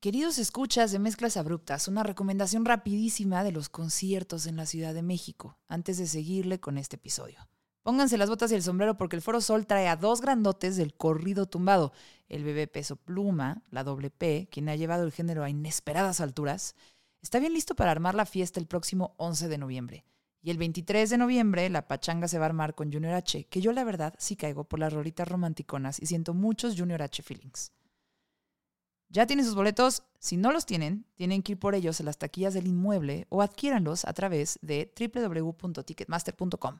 Queridos escuchas de Mezclas Abruptas, una recomendación rapidísima de los conciertos en la Ciudad de México, antes de seguirle con este episodio. Pónganse las botas y el sombrero porque el Foro Sol trae a dos grandotes del corrido tumbado, el bebé Peso Pluma, la doble P, quien ha llevado el género a inesperadas alturas, está bien listo para armar la fiesta el próximo 11 de noviembre. Y el 23 de noviembre la pachanga se va a armar con Junior H, que yo la verdad sí caigo por las rolitas romanticonas y siento muchos Junior H feelings. Ya tienen sus boletos, si no los tienen, tienen que ir por ellos a las taquillas del inmueble o adquiéranlos a través de www.ticketmaster.com.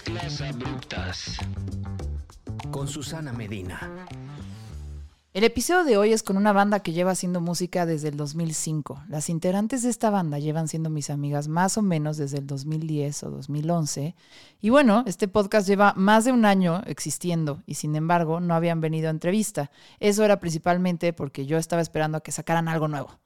Mezclas abruptas. Con Susana Medina. El episodio de hoy es con una banda que lleva haciendo música desde el 2005. Las integrantes de esta banda llevan siendo mis amigas más o menos desde el 2010 o 2011. Y bueno, este podcast lleva más de un año existiendo y sin embargo no habían venido a entrevista. Eso era principalmente porque yo estaba esperando a que sacaran algo nuevo.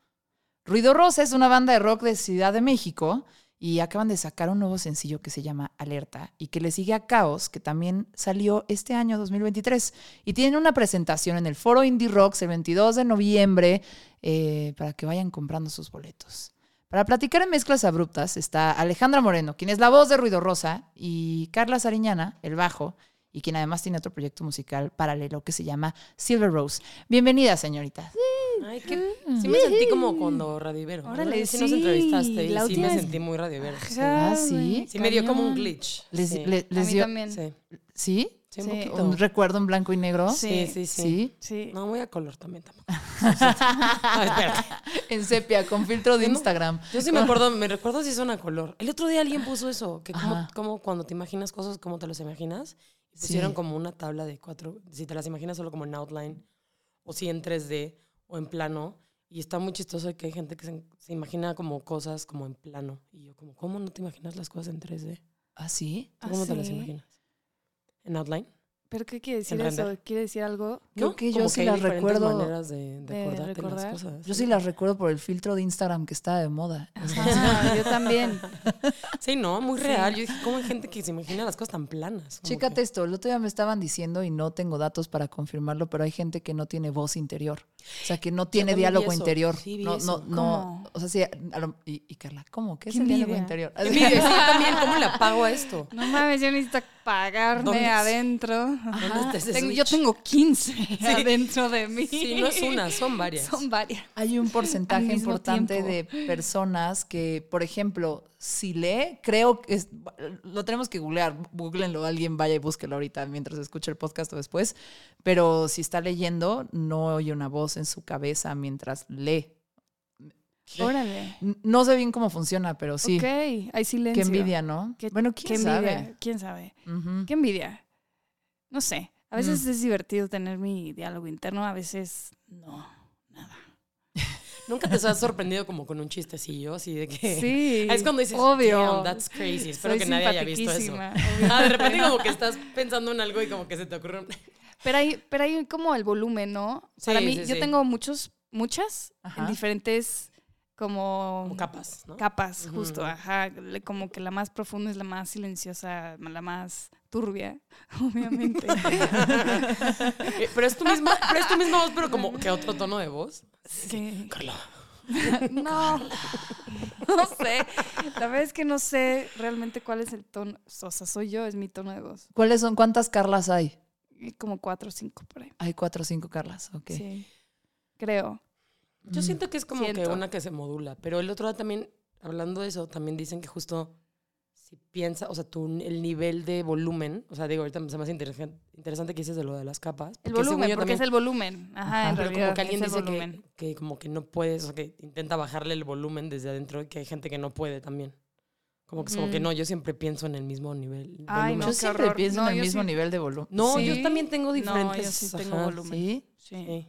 Ruido Rosa es una banda de rock de Ciudad de México y acaban de sacar un nuevo sencillo que se llama Alerta y que le sigue a Caos, que también salió este año 2023. Y tienen una presentación en el Foro Indie Rocks el 22 de noviembre eh, para que vayan comprando sus boletos. Para platicar en mezclas abruptas está Alejandra Moreno, quien es la voz de Ruido Rosa, y Carla Sariñana, el bajo, y quien además tiene otro proyecto musical paralelo que se llama Silver Rose. Bienvenida, señorita. Ay, qué... Sí me sentí como cuando Radio Ibero. Órale, sí nos sí, entrevistaste y la sí me sentí muy. Sí, Ah, sí. Sí, me dio como un glitch. Les, sí. le- A les mí dio, también. Sí, ¿Sí? sí, un Sí. poquito. ¿Un recuerdo en blanco y negro? Sí, sí, sí. ¿Sí? Sí. No, muy a color también tampoco. En sepia, con filtro de no- Instagram. Yo sí me acuerdo, me recuerdo si son a color. El otro día alguien puso eso, que como, como cuando te imaginas cosas, cómo te las imaginas. Y Sí. pusieron como una tabla de cuatro, si te las imaginas solo como en outline, o si en 3D, o en plano. Y está muy chistoso que hay gente que se, se imagina como cosas como en plano. Y yo como, ¿cómo no te imaginas las cosas en 3D? ¿Ah, sí? ¿Tú ¿Cómo ¿Ah, te las imaginas? ¿En outline? ¿Pero qué quiere decir eso? ¿Quiere decir algo? Creo que yo Como sí las recuerdo- maneras de, de de las cosas. Yo sí las recuerdo por el filtro de Instagram que está de moda. Ah, yo también. Sí, no, muy real. Yo dije, ¿cómo hay gente que se imagina las cosas tan planas? Chécate que- esto, el otro día me estaban diciendo y no tengo datos para confirmarlo, pero hay gente que no tiene voz interior. O sea, que no tiene diálogo eso, interior. sí vi no, eso. no, no. ¿Cómo? O sea, sí, lo- y, y Carla, ¿cómo? ¿Qué es el diálogo interior? Sí, yo también, ¿cómo le apago a esto? No mames, yo necesito ¿Dónde pagarme adentro. ¿Dónde está ese Tengo- switch? yo tengo 15 adentro de mí. Sí, no es una, son varias. Son varias. Hay un porcentaje importante tiempo. de personas que, por ejemplo, si lee, creo que es, lo tenemos que googlear, googleenlo, alguien vaya y búsquelo ahorita mientras escuche el podcast o después, pero si está leyendo, no oye una voz en su cabeza mientras lee. Órale. No sé bien cómo funciona, pero sí. Ok, hay silencio. Qué envidia, ¿no? Qué- bueno, qué quién envidia. sabe. ¿Quién sabe? ¿Qué envidia? No sé. A veces Mm. es divertido tener mi diálogo interno, a veces no. Nada. Nunca te has sorprendido como con un chistecillo, así de que... Sí. Es cuando dices, obvio. Damn, that's crazy. Espero Soy que nadie haya visto eso. Ah, de repente como que estás pensando en algo y como que se te ocurre... un- Pero hay, pero hay como el volumen, ¿no? Para mí, sí, yo sí. tengo muchos, muchas Ajá. en diferentes como, Como capas, ¿no? capas, justo, ajá. Como que la más profunda es la más silenciosa, la más turbia, obviamente. Eh, pero es tu misma, pero es tu misma voz, pero como que otro tono de voz. sí. Carla. No, no sé. La verdad es que no sé realmente cuál es el tono. O sea, soy yo, es mi tono de voz. ¿Cuáles son? ¿Cuántas Carlas hay? Como cuatro o cinco por ahí. Hay cuatro o cinco Carlas, ok. Sí. Creo. Yo siento que es como que Siento. una que se modula, pero el otro día también, hablando de eso, también dicen que justo si piensa, o sea, tu, el nivel de volumen, o sea, digo, ahorita me hace interesante, interesante que dices de lo de las capas. El volumen, yo porque también- es el volumen. Ajá, en pero realidad. como que alguien dice que, que como que no puedes, o sea, que intenta bajarle el volumen desde adentro y que hay gente que no puede también. Como que, es como que Mm. no, yo siempre pienso en el mismo nivel. Ay, volumen. Yo No, qué siempre horror. pienso No, en el yo mismo sí. nivel de volumen. No, Sí. yo también tengo No, yo diferentes. sí tengo ajá, volumen. ¿Sí? Sí.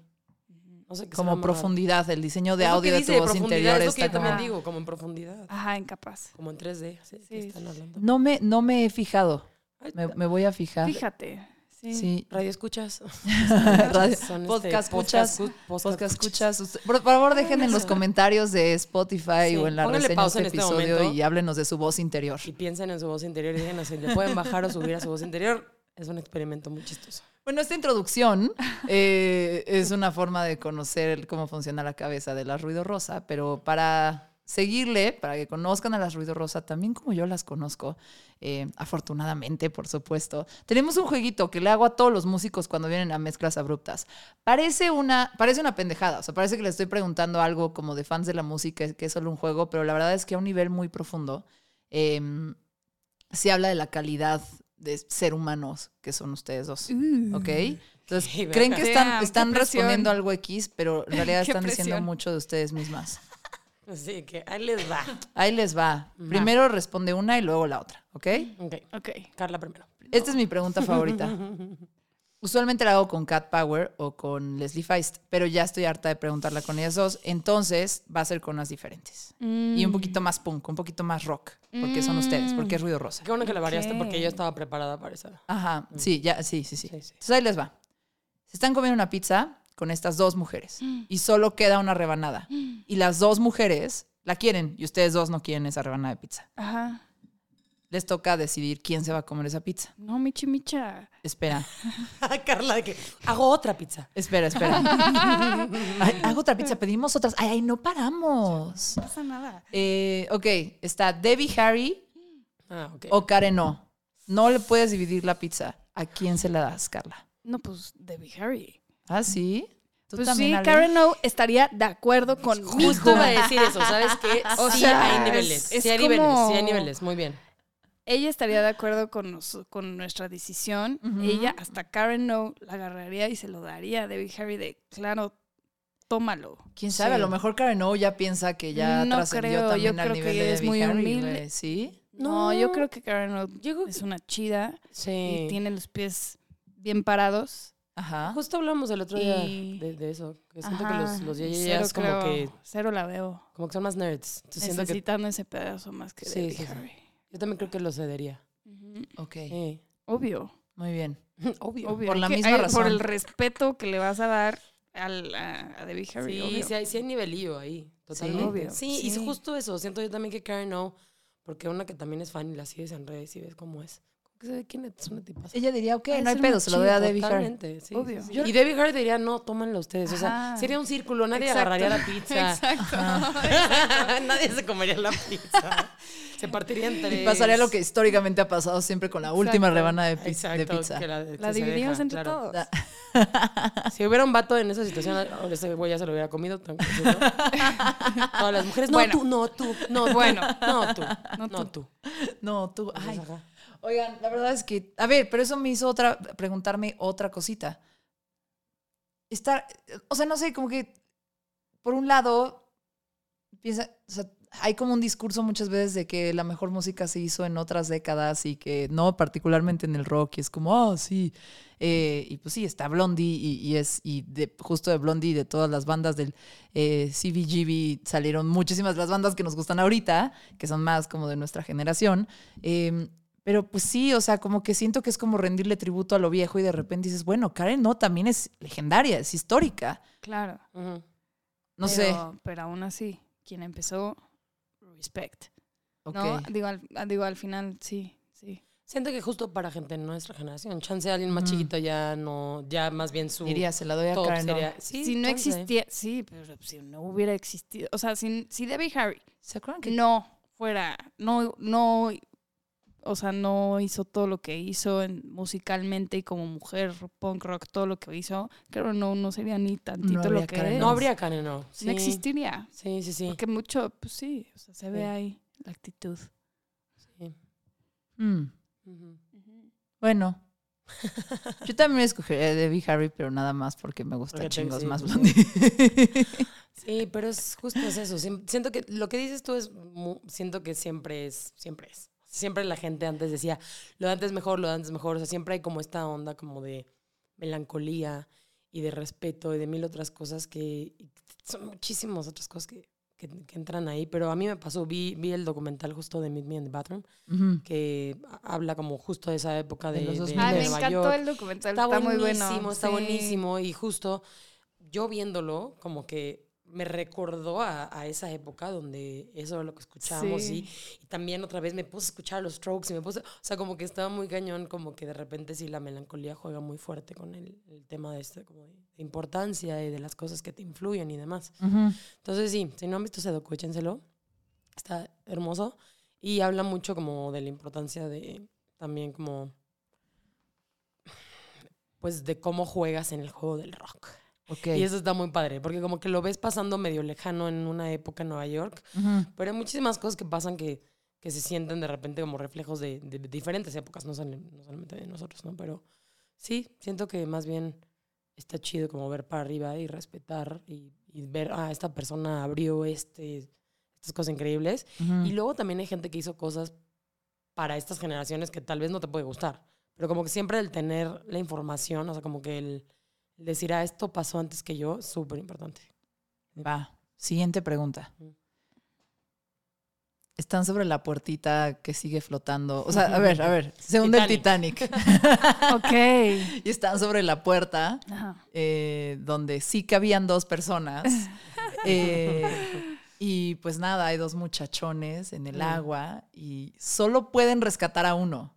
Sí. No sé qué como raro. profundidad, el diseño de Es lo que audio de tu voz profundidad, interior es lo que está yo también como... digo, como en profundidad. Ajá, incapaz. Como en 3D, así que Sí, están hablando. No me, no me he fijado. Me, me voy a fijar. Fíjate. Sí. Sí. Radio escuchas. Radio- este, podcast escuchas. escu- Podcast escuchas. Por favor, dejen en los comentarios de Spotify Sí, o en la pónganle reseña pausa este en este episodio momento. y háblenos de su voz interior. Y piensen en su voz interior y díganos si le pueden bajar o subir a su voz interior. Es un experimento muy chistoso. Bueno, esta introducción eh, es una forma de conocer cómo funciona la cabeza de la ruido rosa, pero para seguirle, para que conozcan a las ruido rosa, también como yo las conozco, eh, afortunadamente, por supuesto, tenemos un jueguito que le hago a todos los músicos cuando vienen a mezclas abruptas. Parece una, parece una pendejada, o sea, parece que le estoy preguntando algo como de fans de la música, que es solo un juego, pero la verdad es que a un nivel muy profundo em, se habla de la calidad de ser humanos que son ustedes dos. Uh. ¿Ok? Entonces, creen que están, respondiendo algo X, pero en realidad están diciendo presión. mucho de ustedes mismas. Así que ahí les va. Ahí les va. Primero responde una y luego la otra, ¿ok? Ok, Ok. Carla primero. Esta es mi pregunta favorita. Usualmente la hago con Cat Power o con Leslie Feist, pero ya estoy harta de preguntarla con ellas dos, entonces va a ser con unas diferentes. Y un poquito más punk, un poquito más rock, porque son ustedes, porque es ruido rosa. Qué bueno que la variaste Ok. porque yo estaba preparada para esa. Ajá, sí, ya, sí, sí, sí. Sí, sí. Entonces ahí les va. Se están comiendo una pizza con estas dos mujeres y solo queda una rebanada. Y las dos mujeres la quieren y ustedes dos no quieren esa rebanada de pizza. Ajá. Les toca decidir quién se va a comer esa pizza. No, Michi Micha. Espera, Carla, de que hago otra pizza. espera, espera. Ay, hago otra pizza, pedimos otras. Ay, ay, no paramos. No pasa nada. Eh, ok, está Debbie Harry Ah, o Karen No. No le puedes dividir la pizza. ¿A quién se la das, Carla? No, pues Debbie Harry. ¿Ah, sí? ¿Tú Pues también, sí, Ale? Karen O estaría de acuerdo conmigo. Justo iba a decir eso, ¿sabes qué? O sí sea, hay niveles. es- sí hay es niveles, sí hay niveles. Muy bien. Ella estaría de acuerdo con, nos- con nuestra decisión. Ella, hasta Karen No, la agarraría y se lo daría a Debbie Harry de, claro, tómalo. ¿Quién sabe? A lo mejor Karen O ya piensa que ya No trascendió creo, también yo al creo nivel que de es Debbie muy Harry, humilde. ¿Sí? No, yo creo que Karen No Yo- es una chida Sí. y tiene los pies bien parados. Ajá. Justo hablamos el otro día Y- de, de eso. Que siento que los, los cero como creo- que, Cero la veo. como que son más nerds. Entonces siento que Necesitando ese pedazo más que Sí, Debbie sí, sí. Harry. Yo también creo que lo cedería. Ok, Sí. Obvio, muy bien. Obvio. obvio. Por la misma hay- razón. Por el respeto que le vas a dar al, a, a Debbie Harry. Sí, obvio. sí hay, sí hay nivelillo ahí. Totalmente. obvio. Sí, y es Sí. justo eso. Siento yo también que Karen no, porque una que también es fan y la sigues en redes y ves cómo es. Sabe quién es una tipaza. Ella diría, ok, de no hay pedo, se lo doy a Debbie Harry. Sí, Obvio. sí, sí. Y Debbie Harry diría, no, tómenlo ustedes. O sea, Ajá. sería un círculo, nadie Exacto. agarraría la pizza. Exacto. nadie se comería la pizza. Se partiría en tres. Y pasaría lo que históricamente ha pasado siempre con la última Exacto. rebanada de, pi- de Exacto, pizza. que la, que La dividimos deja, entre claro. todos. Si hubiera un vato en esa situación, a ese güey ya se lo hubiera comido. seguro. Todas las mujeres, no Bueno. tú, no tú, no Bueno. no tú, No no tú. tú. No, tú, ay. Oigan, la verdad es que, a ver, pero eso me hizo otra, preguntarme otra cosita. Estar, o sea, no sé, como que, por un lado, piensa, o sea, hay como un discurso muchas veces de que la mejor música se hizo en otras décadas y que no, particularmente en el rock, y es como, ah, sí. Eh, y pues sí, está Blondie y, y es, y de, justo de Blondie y de todas las bandas del eh, CBGB salieron muchísimas las bandas que nos gustan ahorita, que son más como de nuestra generación. Eh, pero pues sí, o sea, como que siento que es como rendirle tributo a lo viejo y de repente dices, bueno, Karen no, también es legendaria, es histórica. Claro. No sé. Pero aún así, quien empezó, respect. No, digo al, ah, digo, al final, sí, sí. Siento que justo para gente de nuestra generación, chance alguien más Ujú. chiquito ya no, ya más bien su Diría, se la doy a top Karen. no. sería. Sí, si no chance. existía, sí, pero si no hubiera existido, o sea, si, si Debbie Harry ¿Se acuerdan que no fuera, no, no, o sea, no hizo todo lo que hizo en- musicalmente y como mujer, punk rock, todo lo que hizo, creo no, no sería ni tantito lo que es. No habría Karen, no. Sí. No existiría. Sí, sí, sí. Porque mucho, pues sí, o sea, se ve ahí la actitud. Sí. Mm, bueno. Yo también escogería a Debbie Harry, pero nada más porque me gusta Porque chingos sí, más pues, Blondie. Sí, pero es justo es eso. Siento que lo que dices tú es, siento que siempre es, siempre es. Siempre la gente antes decía, lo de antes mejor, lo de antes mejor. O sea, siempre hay como esta onda como de melancolía y de respeto y de mil otras cosas que son muchísimas otras cosas que, que, que entran ahí. Pero a mí me pasó, vi, vi el documental justo de Meet Me in the Bathroom, que ha- habla como justo de esa época De de, los de 2000. Ah, me Nueva encantó York. el documental. Está, Está, muy buenísimo, bueno. está sí. buenísimo. Y justo yo viéndolo, como que me recordó a, a esa época donde eso era lo que escuchábamos. Sí. Y, y también otra vez me puse a escuchar los strokes y me puse, o sea, como que estaba muy cañón, como que de repente sí la melancolía juega muy fuerte con el, el tema de este, como de, importancia y de las cosas que te influyen y demás. Ujú. Entonces sí, si no han visto ese docu, échenselo. Está hermoso. Y habla mucho como de la importancia de también como pues de cómo juegas en el juego del rock. Ok. Y eso está muy padre, porque como que lo ves pasando medio lejano en una época en Nueva York, pero hay muchísimas cosas que pasan que, que se sienten de repente como reflejos de, de diferentes épocas, no, solo- no solamente de nosotros, ¿no? Pero sí, siento que más bien está chido como ver para arriba y respetar y, y ver, ah, esta persona abrió este, estas cosas increíbles. Y luego también hay gente que hizo cosas para estas generaciones que tal vez no te puede gustar, pero como que siempre el tener la información, o sea, como que el decir, ah, esto pasó antes que yo, súper importante. Va. Siguiente pregunta. Están sobre la puertita que sigue flotando. O sea, a ver, a ver. Se hunde el Titanic. Ok. y están sobre la puerta eh, donde sí cabían dos personas. Eh, y pues nada, hay dos muchachones en el Mm. agua y solo pueden rescatar a uno.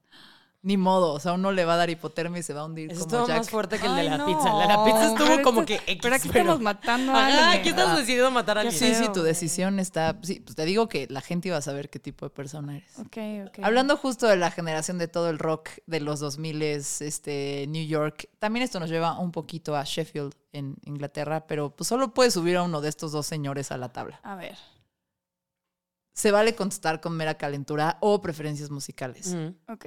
Ni modo, o sea, uno le va a dar hipotermia y se va a hundir Eso como Jack. más fuerte que el de Ay, la no, pizza. El de la pizza estuvo pero como esto- que X, Pero aquí estamos matando a Ah, alguien. aquí estás decidido matar a alguien. Sí, sí, tu decisión está. Sí, pues te digo que la gente iba a saber qué tipo de persona eres. Ok, ok. Hablando justo de la generación de todo el rock de los 2000 este New York, también esto nos lleva un poquito a Sheffield en Inglaterra, pero pues solo puedes subir a uno de estos dos señores a la tabla. A ver. Se vale contestar con mera calentura o preferencias musicales. Ok.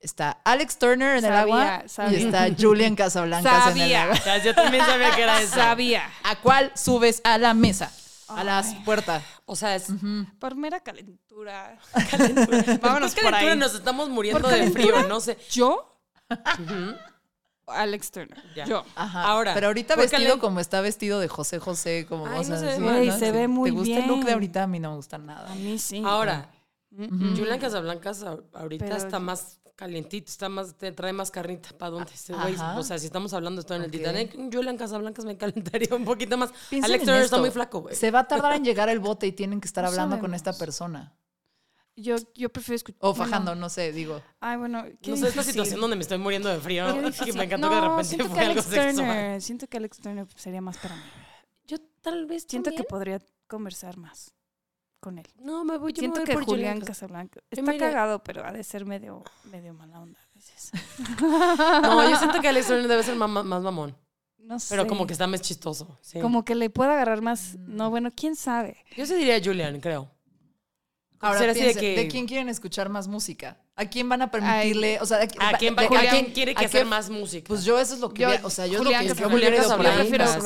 Está Alex Turner en el agua sabía. y está Julian Casablancas en el agua. O sea, yo también sabía que era eso. Sabía. ¿A cuál subes a la mesa? A la puerta. O sea, es... Por mera calentura. Vámonos Vámonos por calentura, ahí. nos estamos muriendo ¿Por de calentura? frío, no sé. ¿Yo? Alex Turner. Ya. Yo. Ajá. Ahora, pero ahorita ¿por qué vestido le- como está vestido de José José, como Ay, no se ve se Sí. ve muy ¿Te gusta el look de bien. ahorita? A mí no me gusta nada. A mí sí. Ahora, Mm, mm. Julián Casablancas ahorita Pero- está más calientito, está más, te trae más carnita para donde este güey. O sea, si estamos hablando de esto en el. Titanic, Julián Casablancas me calentaría un poquito más. Piensen Alex en Turner está muy flaco, güey. Se va a tardar en llegar el bote y tienen que estar No hablando con esta persona. Yo, yo prefiero escuchar. O fajando, no sé, digo. Ay, bueno. qué No sé, esta situación donde me estoy muriendo de frío. Que me encantó no, que de repente siento fue que algo Alex sexual. Turner, Siento que Alex Turner sería más para mí. Yo tal vez Siento que podría conversar más con él. No, me voy, yo Siento me voy que por Julián Julián Cas- Casablanca Que está mire- cagado, pero ha de ser medio, medio mala onda a veces. No, yo siento que Alex Turner debe ser ma- más mamón. No sé. Pero como que está más chistoso. sí. Como que le puede agarrar más. No, bueno, quién sabe. Yo sí diría Julian, creo. Ahora Ser así de piensen, que- ¿de quién quieren escuchar más música? ¿A quién van a permitirle? o sea, ¿A quién, va- de- a Julián- quién quiere que hacer más música? Pues yo eso es lo que Yo- o sea, yo Julián es lo que yo prefiero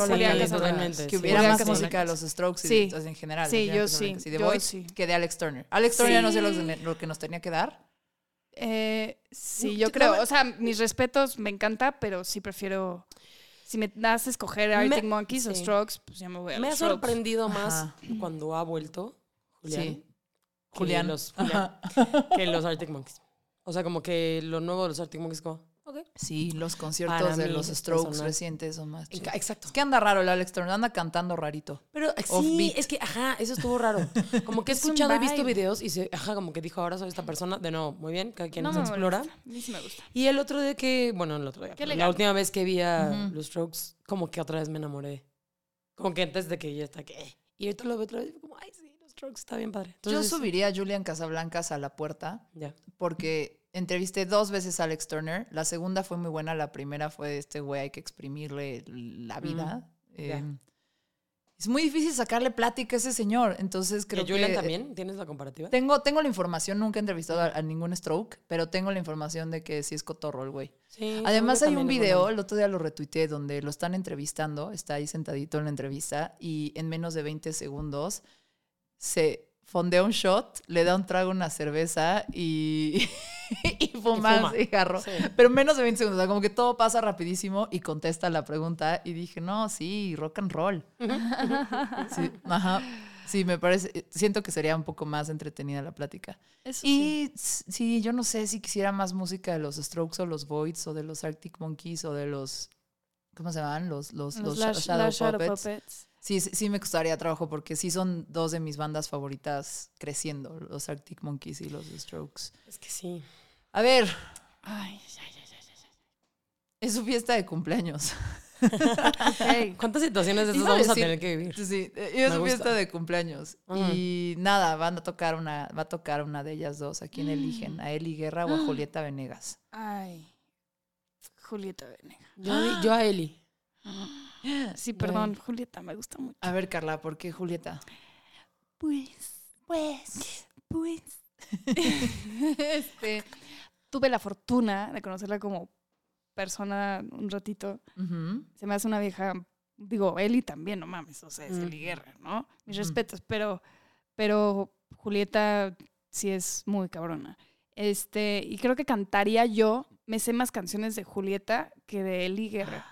Julián totalmente, Que hubiera Julián más música de los Strokes y Sí. de- entonces, en general. Sí, Julián yo sí, Y de yo Voice, sí. que de Alex Turner. Alex Turner Sí. no sé lo, lo que nos tenía que dar. Eh, sí, yo creo. O sea, mis respetos, me encanta, pero sí prefiero. Si me das a escoger Arctic Me- Monkeys o. Strokes, pues ya me voy a Me ha sorprendido más cuando ha vuelto Julián. Sí. que Julián. Los, Julián, que los Arctic Monkeys. O sea, como que lo nuevo de los Arctic Monkeys, como, ok. Sí, los conciertos Para de los Strokes personal. recientes son más chidos. Exacto. Es que anda raro el Alex Turner, anda cantando rarito. Pero sí, es que, ajá, eso estuvo raro. Como que he escuchado y visto videos y se, ajá, como que dijo, ahora soy esta persona. De nuevo, muy bien, cada quien No se me explora. molesta. A mí sí me gusta. Y el otro día que, bueno, el otro día, la última vez que vi a Ujú. los Strokes, como que otra vez me enamoré. Como que antes de que ya está que, eh, y ahorita lo veo otra vez, y como, ay, está bien padre. Yo Entonces, subiría a Julian Casablancas a la puerta Ya. porque entrevisté dos veces a Alex Turner. La segunda fue muy buena, la primera fue este güey, hay que exprimirle la vida. ya. Eh, es muy difícil sacarle plática a ese señor, entonces creo ¿Y Julian que... también? ¿Tienes la comparativa? Tengo, tengo la información, nunca he entrevistado a, a ningún stroke, pero tengo la información de que sí es cotorro el güey. Sí. Además hay un video, el otro día lo retuiteé, donde lo están entrevistando, está ahí sentadito en la entrevista y en menos de 20 segundos se fondea un shot, le da un trago a una cerveza y, y fuma, fuma. cigarro. Sí. Pero menos de 20 segundos. O sea, como que todo pasa rapidísimo y contesta la pregunta. Y dije, no, sí, rock and roll. Sí, ajá. Sí, me parece. Siento que sería un poco más entretenida la plática. Eso. Y sí, yo no sé si quisiera más música de los Strokes o los Voids o de los Arctic Monkeys o de los. ¿Cómo se llaman? Los, los, los, Los Sha- Lash- Shadow, Lash Shadow Puppets. Sí, sí, sí me costaría trabajo porque sí son dos de mis bandas favoritas creciendo, los Arctic Monkeys y los Strokes. Es que sí. A ver, Ay, ya, ya, ya, ya, es su fiesta de cumpleaños. Ok. ¿Cuántas situaciones de a vamos a tener que vivir? Sí, eh, es su fiesta de cumpleaños. Ujú. Y nada, van a tocar una, va a tocar una de ellas dos. ¿A quién eligen? ¿A Eli Guerra o a Julieta Venegas? Ay. Julieta Venegas. Yo, yo a Eli. Sí, perdón, Julieta, me gusta mucho. A ver, Carla, ¿por qué Julieta? Pues, pues, pues. este, tuve la fortuna de conocerla como persona un ratito. Se me hace una vieja, digo, Eli también, no mames, o sea, es Mm. Eli Guerra, ¿no? Mis Ujú. respetos, pero, pero Julieta sí es muy cabrona. Este, y creo que cantaría yo, me sé más canciones de Julieta que de Eli Guerra,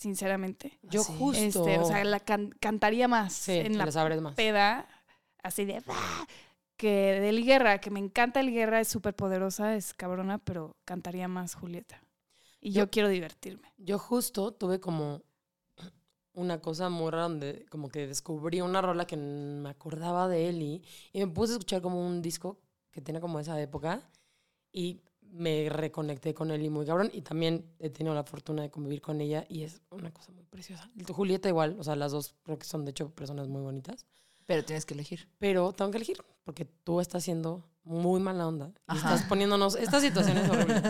sinceramente. Yo Sí. justo. Este, o sea, la can- cantaría más sí, en la más. peda, así de "Ah", que de Eli Guerra, que me encanta Eli Guerra, es súper poderosa, es cabrona, pero cantaría más Julieta. Y yo, Yo- quiero divertirme. Yo justo tuve como una cosa muy rara donde como que descubrí una rola que me acordaba de Eli y me puse a escuchar como un disco que tiene como esa época y me reconecté con Eli muy cabrón y también he tenido la fortuna de convivir con ella y es una cosa muy preciosa. Julieta igual, o sea, las dos creo que son de hecho personas muy bonitas, Pero tienes que elegir. pero tengo que elegir porque tú estás siendo muy mala onda y estás poniéndonos estas situaciones horribles.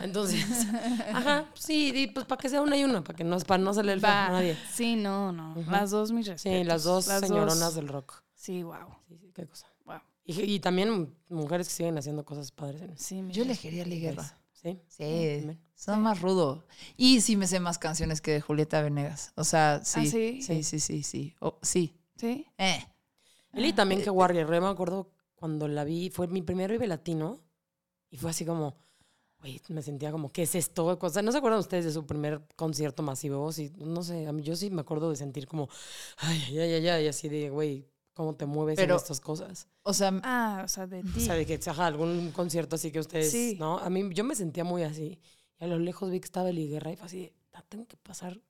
Entonces, ajá, sí, y pues para que sea una y una, para que no, para no hacerle el feo Va. a nadie. Sí, no, no. Las dos mis respetos. Sí, las dos Las señoronas dos- del rock. Sí, wow. Sí, sí, qué cosa. Y, y también mujeres que siguen haciendo cosas padres Sí, Yo elegiría Eli Guerra. Sí. Sí, también. son más rudo. Y sí me sé más canciones que de Julieta Venegas. O sea, sí. ¿Ah, sí? Sí, sí, sí, sí. Oh, sí. Sí. Eh. Eli también que Warrior, me acuerdo cuando la vi, fue mi primer Vive Latino y fue así como, güey, me sentía como, ¿qué es esto? O sea, ¿no se acuerdan ustedes de su primer concierto masivo? Sí, no sé, a mí yo sí me acuerdo de sentir como, ay, ay, ay, ay, ay, así de, güey, ¿cómo te mueves Pero- en estas cosas? O sea, Ah, o sea, de O ti. sea, de que, ajá, algún concierto así que ustedes, Sí. ¿no? A mí, yo me sentía muy así. Y a lo lejos vi que estaba Eli Guerra y fue así, "Ah, tengo que pasar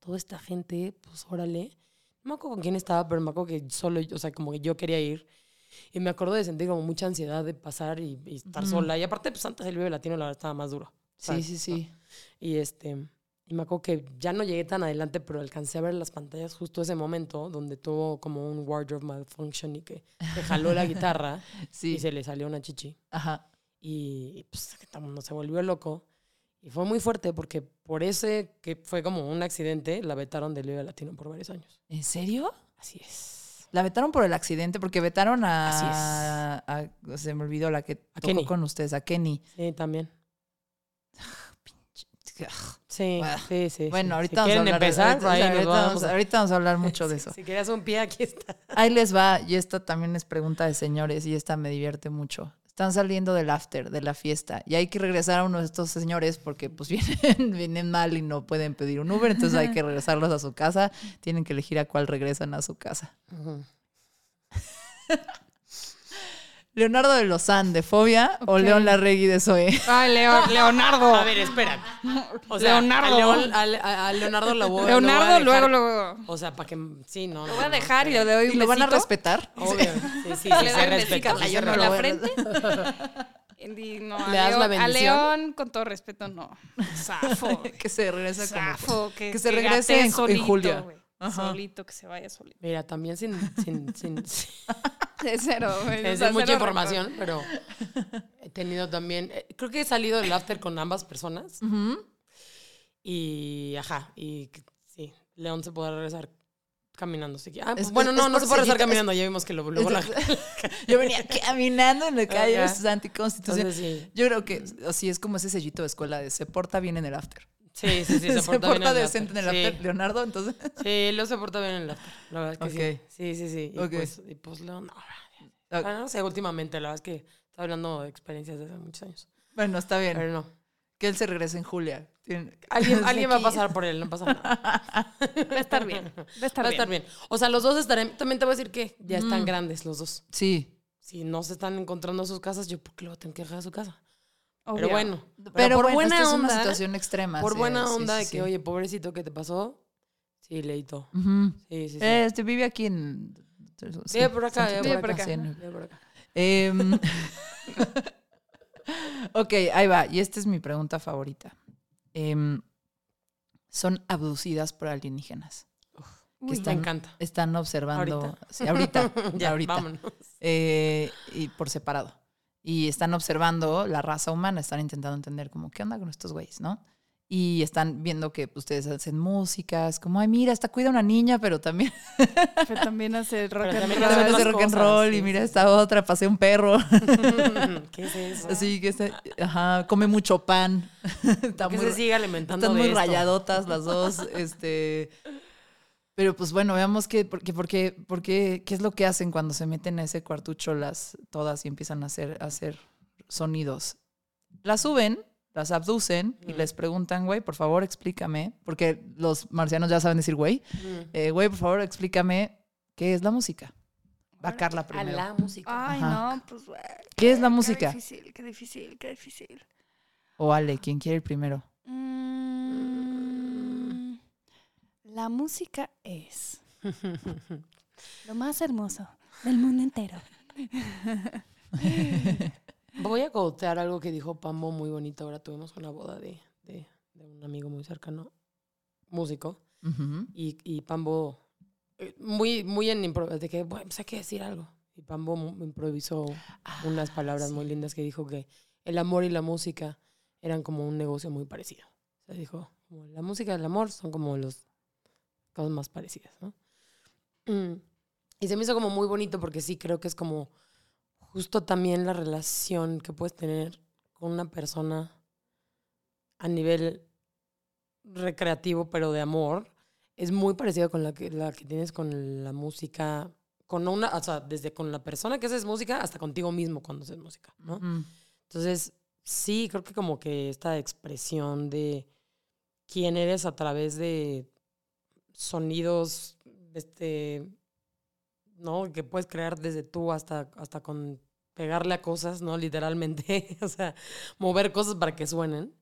toda esta gente, pues órale. No me acuerdo con quién estaba, pero me acuerdo que solo, o sea, como que yo quería ir. Y me acuerdo de sentir como mucha ansiedad de pasar y, y estar sola. Y aparte, pues antes el Vive Latino, la verdad, estaba más duro. sí, sí, sí. Y este, y me acuerdo que ya no llegué tan adelante, pero alcancé a ver las pantallas justo ese momento donde tuvo como un wardrobe malfunction y que se jaló la guitarra Sí. y se le salió una chichi. Ajá. Y pues todo el mundo se volvió loco. Y fue muy fuerte porque por ese que fue como un accidente, la vetaron del Vive Latino por varios años. ¿En serio? Así es. La vetaron por el accidente, porque vetaron Así a. a- se me olvidó la que A tocó Kenny. con ustedes, a Kenny. Sí, también. Sí, Bueno, sí, sí. Bueno, ahorita si vamos a hablar de- empezar, ahorita, ahí nos ahorita vamos vamos, a- ahorita vamos a hablar mucho de eso. Si querías un pie, aquí está. Ahí les va, y esta también es pregunta de señores, y esta me divierte mucho. Están saliendo del after, de la fiesta, y hay que regresar a uno de estos señores porque pues vienen, vienen mal y no pueden pedir un Uber, entonces hay que regresarlos a su casa. Tienen que elegir a cuál regresan a su casa. Ujú. Leonardo de Lozán, de Fobia, o. León Larregui de Zoe. Ay, Leo- Leonardo. A ver, espera. O sea, Leonardo. A, León- a a- a Leonardo lo voy, lo voy a Leonardo, dejar. luego, luego. O sea, para que. Sí, no. Lo voy a no, dejar y le doy ¿Y un lo van a besito. respetar? Obvio. Sí, sí, sí, Le se doy un respeta. besito sí yo se en la a- frente. Y no, a, ¿Le das León, la a bendición? León, con todo respeto, no. Zafo. que se regresa como... Zafo. Que, que se regrese en- en julio. Ajá. Solito, que se vaya solito. Mira, también sin, sin, sin, sin, De cero, güey. o sea, mucha cero información, pero he tenido también, eh, creo que he salido del after con ambas personas y, ajá, y sí, León se podrá regresar caminando. así que- ah, pues Es- bueno, es- no, es no se puede regresar es- caminando, ya vimos que lo, luego la... Yo venía caminando en la calle, Ajá. eso es anticonstitución. Entonces sí, Yo creo que así es como ese sellito de escuela de se porta bien en el after. Sí, sí, sí, se porta, bien en el decente en el after. Leonardo, entonces. Sí, Leo se porta bien en el after, la verdad es que sí. Sí, sí, sí. Y, Ok. pues, y pues Leo, no. Ah, no sé, últimamente, la verdad es que está hablando de experiencias de hace muchos años. Bueno, está bien. Pero no. Que él se regrese en Julia. Alguien, alguien va a pasar por él, no pasa nada. Va a estar bien. Va a estar Va a bien. estar bien. O sea, los dos estarán. También te voy a decir que ya están Mm. grandes los dos. Sí. Si no se están encontrando a sus casas, yo, ¿por qué lo voy a tener que dejar a su casa? Obvio. Pero bueno. Pero, por bueno, buena esta es onda. una situación extrema. por sí, buena sí, onda sí, de que, sí. oye, pobrecito, ¿qué te pasó? Sí, leíto. Ujú. Sí, sí, sí. Este vive aquí en. Vive por acá, vive por acá. Sí, en- Ve por acá. Em, ok, ahí va. Y esta es mi pregunta favorita. Em, son abducidas por alienígenas. Uy, Me están- encanta. Están observando. Ahorita. Sí, ahorita. ya, ahorita. vámonos. Eh, y por separado. Y están observando la raza humana, están intentando entender como, ¿qué onda con estos güeyes, no? Y están viendo que ustedes hacen músicas, como, ay, mira, esta cuida a una niña, pero también Pero también hace rock Pero and roll. también hace rock and roll, sí, y mira sí, esta otra, pasea un perro. ¿Qué es eso? Así que está, ajá, come mucho pan. Está que muy, se sigue alimentando están de muy esto? rayadotas las dos. este, pero pues bueno, veamos qué, porque, porque, porque, qué es lo que hacen cuando se meten a ese cuartucho las todas y empiezan a hacer, a hacer sonidos. Las suben, las abducen y Mm. les preguntan, güey, por favor explícame, porque los marcianos ya saben decir, güey, Mm. eh, güey, por favor explícame qué es la música. Va Carla A primero. la música. Ay, Ajá. no, pues güey. ¿Qué es la Qué música? difícil, qué difícil, qué difícil. O Ale, ¿quién quiere ir primero? Mm, la música es lo más hermoso del mundo entero. Voy a cotear algo que dijo Pambo muy bonito. Ahora tuvimos una boda de, de- de un amigo muy cercano, músico, y, y Pambo, eh, muy, muy en impro- de que, bueno, pues hay que decir algo. Y Pambo improvisó unas palabras muy lindas que dijo que el amor y la música eran como un negocio muy parecido. O sea, dijo, la música y el amor son como los cosas más parecidas, ¿no? Mm. Y se me hizo como muy bonito porque sí creo que es como justo también la relación que puedes tener con una persona a nivel recreativo, pero de amor, es muy parecido con la que, la que tienes con la música, con una, o sea, desde con la persona que haces música hasta contigo mismo cuando haces música, ¿no? Ujú. Entonces, sí, creo que como que esta expresión de quién eres a través de sonidos, este, ¿no? Que puedes crear desde tú hasta, hasta con pegarle a cosas, ¿no? Literalmente, o sea, mover cosas para que suenen.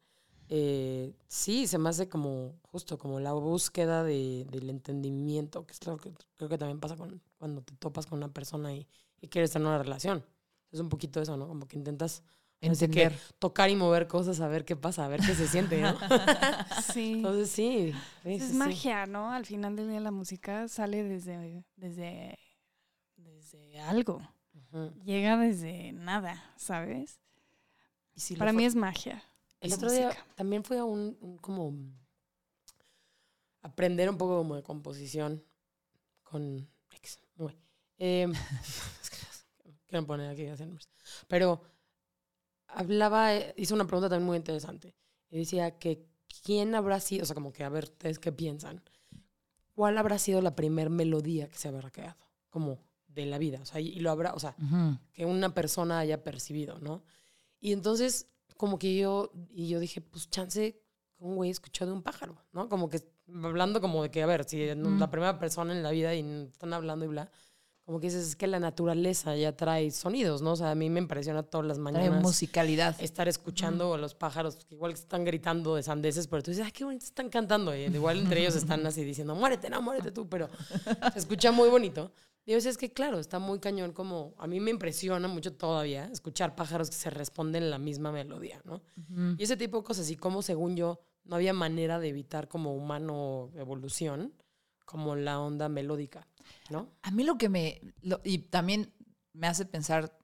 Eh, sí, se me hace como, justo como la búsqueda de, del entendimiento, que es lo que creo que también pasa con, cuando te topas con una persona y, y quieres tener una relación. Es un poquito eso, ¿no? Como que intentas Entender. tocar y mover cosas a ver qué pasa, a ver qué se siente, ¿no? Sí. Entonces sí. sí, es sí, magia, ¿no? Al final del día la música sale desde, desde, desde algo. Llega desde nada, ¿sabes? Y si Para mí es magia. El otro día también fui a un, un como aprender un poco como de composición con ex. Uy. Em, quiero poner aquí nombres. Pero hablaba, eh, hizo una pregunta también muy interesante. Y decía que quién habrá sido, o sea, como que a ver, ustedes qué piensan. ¿Cuál habrá sido la primer melodía que se habrá creado? Como de la vida. O sea, y lo habrá, o sea, Ujú. que una persona haya percibido, ¿no? Y entonces, como que yo, y yo dije, pues chance, un güey escuchó de un pájaro, ¿no? Como que hablando como de que, a ver, si no- Mm. la primera persona en la vida y están hablando y bla, como que dices, es que la naturaleza ya trae sonidos, ¿no? O sea, a mí me impresiona todas las Trae mañanas musicalidad. estar escuchando a los pájaros que igual están gritando de sandeces, pero tú dices, ay, qué bonito están cantando. Y igual entre ellos están así diciendo, muérete, no, muérete tú, pero se escucha muy bonito. Y yo decía, es que claro, está muy cañón como, a mí me impresiona mucho todavía escuchar pájaros que se responden la misma melodía, ¿no? Ujú. Y ese tipo de cosas, y como según yo, no había manera de evitar como humano evolución, como la onda melódica, ¿no? A mí lo que me. lo- y también me hace pensar.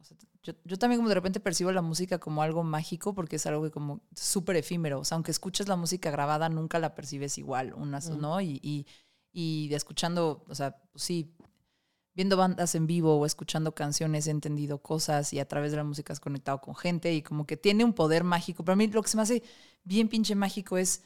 o sea, yo, yo también, como de repente, percibo la música como algo mágico porque es algo que, como súper efímero. O sea, aunque escuches la música grabada, nunca la percibes igual, unas, Mm. ¿no? Y, y, y escuchando, o sea, pues sí, viendo bandas en vivo o escuchando canciones he entendido cosas y a través de la música has conectado con gente y como que tiene un poder mágico. Para mí lo que se me hace bien pinche mágico es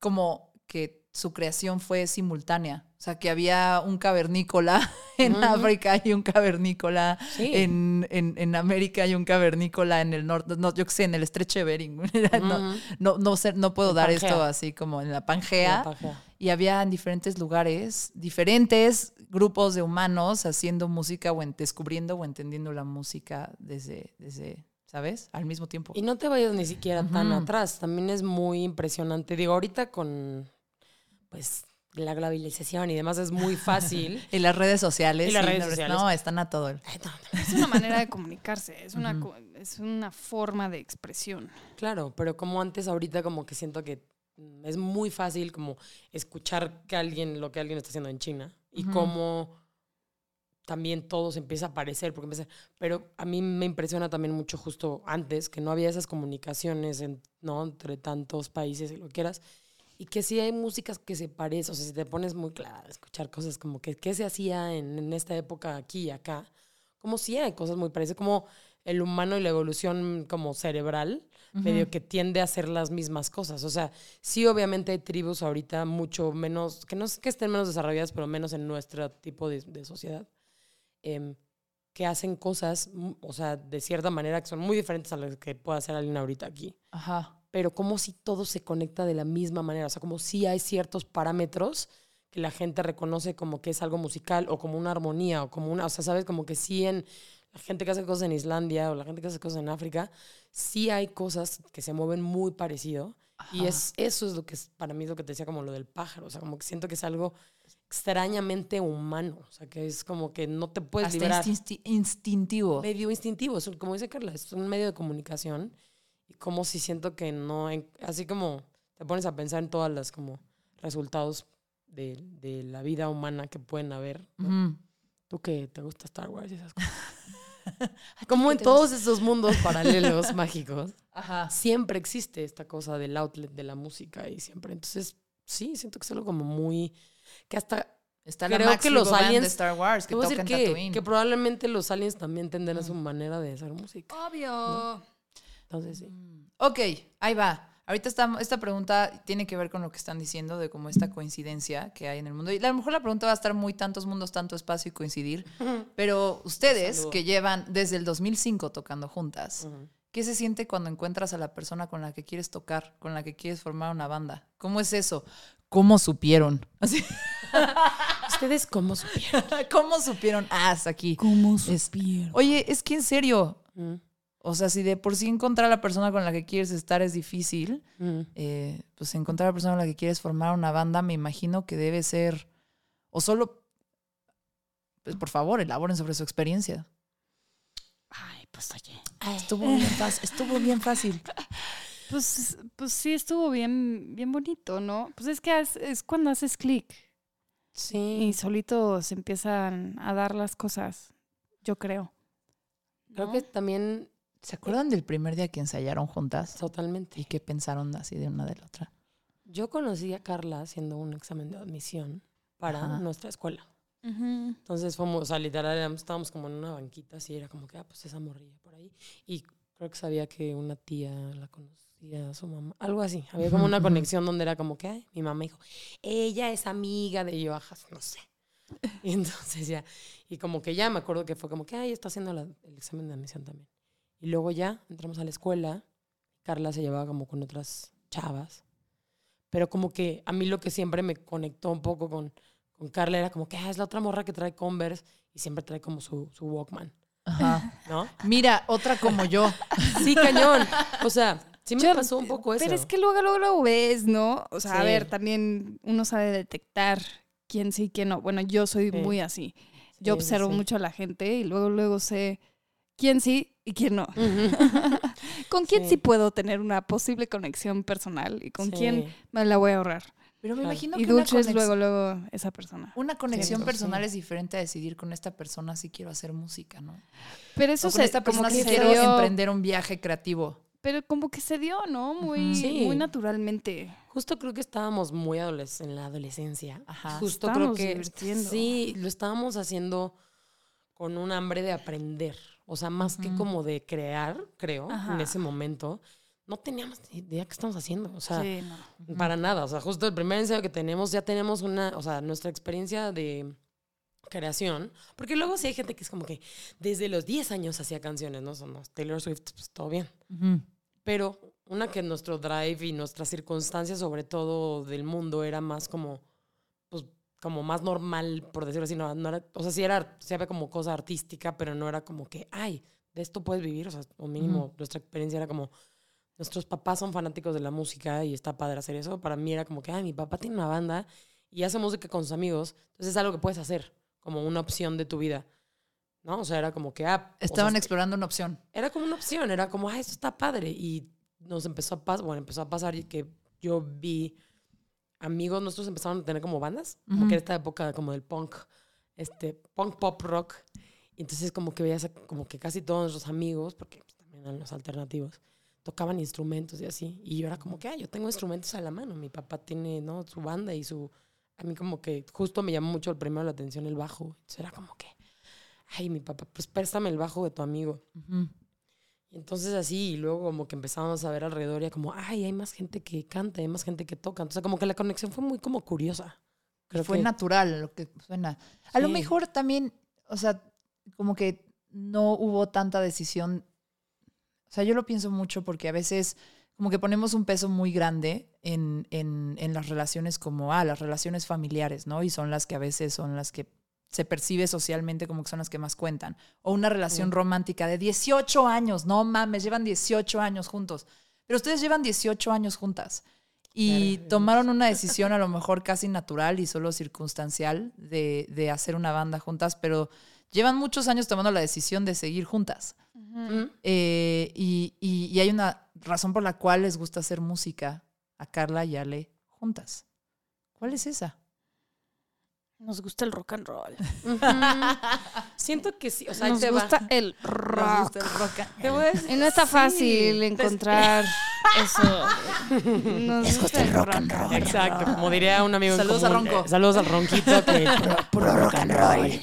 como que su creación fue simultánea. O sea, que había un cavernícola en. África y un cavernícola Sí. en, en, en América y un cavernícola en el norte. No, yo qué sé, en el estrecho de Bering. no, no, no, sé, no puedo dar Pangea. esto así como en la Pangea. La Pangea. Y había en diferentes lugares, diferentes grupos de humanos haciendo música o en- descubriendo o entendiendo la música desde, desde ¿sabes? Al mismo tiempo. Y no te vayas ni siquiera tan atrás. También es muy impresionante. Digo, ahorita con pues la globalización y demás es muy fácil. Y las redes sociales. Y las redes sociales. No, están a todo. el-. Es una manera de comunicarse, es una, es una forma de expresión. Claro, pero como antes, ahorita como que siento que es muy fácil como escuchar que alguien, lo que alguien está haciendo en China y Ujú. cómo también todo se empieza a aparecer, porque empieza, pero a mí me impresiona también mucho justo antes que no había esas comunicaciones en- ¿no? entre tantos países y lo que quieras, y que sí hay músicas que se parecen, o sea, si te pones muy clara escuchar cosas como que qué se hacía en, en esta época aquí y acá, como sí hay cosas muy parecidas, como el humano y la evolución como cerebral, medio que tiende a hacer las mismas cosas. O sea, sí obviamente hay tribus ahorita mucho menos, que no es que estén menos desarrolladas, pero menos en nuestro tipo de, de sociedad, em, que hacen cosas, mm, o sea, de cierta manera que son muy diferentes a las que puede hacer alguien ahorita aquí. Ajá. Pero como si todo se conecta de la misma manera, o sea, como si hay ciertos parámetros que la gente reconoce como que es algo musical o como una armonía o como una, o sea, sabes, como que sí en la gente que hace cosas en Islandia o la gente que hace cosas en África, sí hay cosas que se mueven muy parecido. Y Ajá. es, eso es lo que es, para mí es lo que te decía como lo del pájaro, o sea, como que siento que es algo extrañamente humano, o sea, que es como que no te puedes Hasta liberar. instinti- instintivo. Medio instintivo, como dice Carla, es un medio de comunicación y como si siento que no, así como te pones a pensar en todas las como resultados de, de la vida humana que pueden haber, ¿no? Tú que te gusta Star Wars y esas cosas. como en todos esos mundos paralelos mágicos, Ajá. siempre existe esta cosa del outlet de la música y siempre, entonces sí, siento que es algo como muy, que hasta Está la Creo Max que los Band de aliens- Star Wars que voy a toca decir que, que probablemente los aliens también tendrán su manera de hacer música. Obvio. Mm. Ok, ahí va. Ahorita está, esta pregunta tiene que ver con lo que están diciendo de como esta coincidencia que hay en el mundo. Y a lo mejor la pregunta va a estar muy tantos mundos, tanto espacio y coincidir. Pero ustedes que llevan desde el 2005 tocando juntas. ¿qué se siente cuando encuentras a la persona con la que quieres tocar, con la que quieres formar una banda? ¿Cómo es eso? ¿Cómo supieron? Así, ¿Ustedes cómo supieron? ¿Cómo supieron? Ah, hasta aquí. ¿Cómo Es- Oye, es que en serio, Mm, o sea, si de por sí encontrar a la persona con la que quieres estar es difícil, mm. eh, pues encontrar a la persona con la que quieres formar una banda, me imagino que debe ser, o solo, pues por favor, elaboren sobre su experiencia. Ay, pues oye. Estuvo bien fácil. Estuvo bien fácil. Pues, pues sí, estuvo bien, bien bonito, ¿no? Pues es que es, es cuando haces clic Sí. y solito se empiezan a dar las cosas, yo creo. Creo ¿no? que también ¿Se acuerdan del primer día que ensayaron juntas? totalmente. ¿Y qué pensaron así de una de la otra? Yo conocí a Carla haciendo un examen de admisión para Ajá. nuestra escuela. Entonces fuimos, o sea, literal, estábamos como en una banquita así, era como que, ah, pues esa morrilla por ahí. Y creo que sabía que una tía la conocía, a su mamá, algo así. Había como una conexión donde era como que, ay, mi mamá dijo, ella es amiga de yo, ajá, no sé. Y entonces ya, y como que ya me acuerdo que fue como que, ay, está haciendo la- el examen de admisión también. Y luego ya entramos a la escuela, Carla se llevaba como con otras chavas. Pero como que a mí lo que siempre me conectó un poco con, con Carla era como que ah, es la otra morra que trae Converse y siempre trae como su, su Walkman, Ajá. ¿no? Mira, otra como yo. Sí, cañón. O sea, sí me Yo- pasó un poco eso. Pero es que luego, luego lo ves, ¿no? O sea, a ver, también uno sabe detectar quién sí y quién no. Bueno, yo soy Sí. muy así. Sí, Yo sí, observo sí. mucho a la gente y luego, luego sé quién sí y quién no. Con quién Sí. sí. puedo tener una posible conexión personal y con Sí. quién me la voy a ahorrar. Pero me Claro. imagino Y que es luego, luego esa persona. una conexión Sí. personal es diferente a decidir con esta persona si quiero hacer música, ¿no? Pero eso o con se, esta como persona que si quiero dio, emprender un viaje creativo. pero como que se dio, ¿no? Muy. Sí. muy naturalmente. Justo creo que estábamos muy en la adolescencia. Ajá. Justo Estábamos creo que sí, lo estábamos haciendo con un hambre de aprender. O sea, más que como de crear, creo, Ajá. en ese momento, no teníamos ni idea qué estamos haciendo. O sea, Sí, no. para nada. O sea, justo el primer ensayo que tenemos, ya tenemos una, o sea, nuestra experiencia de creación. Porque luego sí hay gente que es como que desde los 10 años hacía canciones, ¿no? Son los Taylor Swift, pues todo bien. Pero una que nuestro drive y nuestras circunstancias, sobre todo del mundo, era más como, como más normal, por decirlo así. No, no era, o sea, sí era, sí había como cosa artística, pero no era como que, ay, de esto puedes vivir. O sea, o mínimo nuestra experiencia era como, nuestros papás son fanáticos de la música y está padre hacer eso. Para mí era como que, ay, mi papá tiene una banda y hace música con sus amigos. Entonces es algo que puedes hacer, como una opción de tu vida. ¿No? O sea, era como que, ah, o sea, Estaban explorando una opción. era como una opción, era como, ah, esto está padre. Y nos empezó a pasar, bueno, empezó a pasar que yo vi amigos nuestros empezaron a tener como bandas, como Ujú. que era esta época como del punk, este, punk pop rock. Y entonces como que veías como que casi todos nuestros amigos, porque pues, también eran los alternativos, tocaban instrumentos y así. Y yo era como que, ah, yo tengo instrumentos a la mano. Mi papá tiene, ¿no? Su banda y su... A mí como que justo me llamó mucho el primero la atención el bajo. Entonces era como que, ay, mi papá, pues préstame el bajo de tu amigo. Entonces así, y luego como que empezamos a ver alrededor y como, ay, hay más gente que canta, hay más gente que toca. Entonces como que la conexión fue muy como curiosa. Creo fue que, natural lo que suena. A lo mejor también, o sea, como que no hubo tanta decisión. O sea, yo lo pienso mucho porque a veces como que ponemos un peso muy grande en, en, en las relaciones como, ah, las relaciones familiares, ¿no? Y son las que a veces son las que se percibe socialmente como que son las que más cuentan. O una relación Sí. romántica de 18 años, no mames, llevan 18 años juntos. Pero ustedes llevan 18 años juntas. Y Claro. tomaron una decisión a lo mejor casi natural y solo circunstancial de, de hacer una banda juntas, pero llevan muchos años tomando la decisión de seguir juntas. Mm, Eh, y, y- y hay una razón por la cual les gusta hacer música a Carla y Ale juntas. ¿Cuál es esa? Nos gusta el rock and roll. Siento que sí, o sea, Nos te va. gusta el Nos rock. gusta el rock and- Te voy a decir- Y no está sí. fácil encontrar eso. Nos gusta el rock and roll. Exacto, como diría un amigo en Saludos a común, Ronco. eh, saludos al Ronquito. Que, puro rock and roll.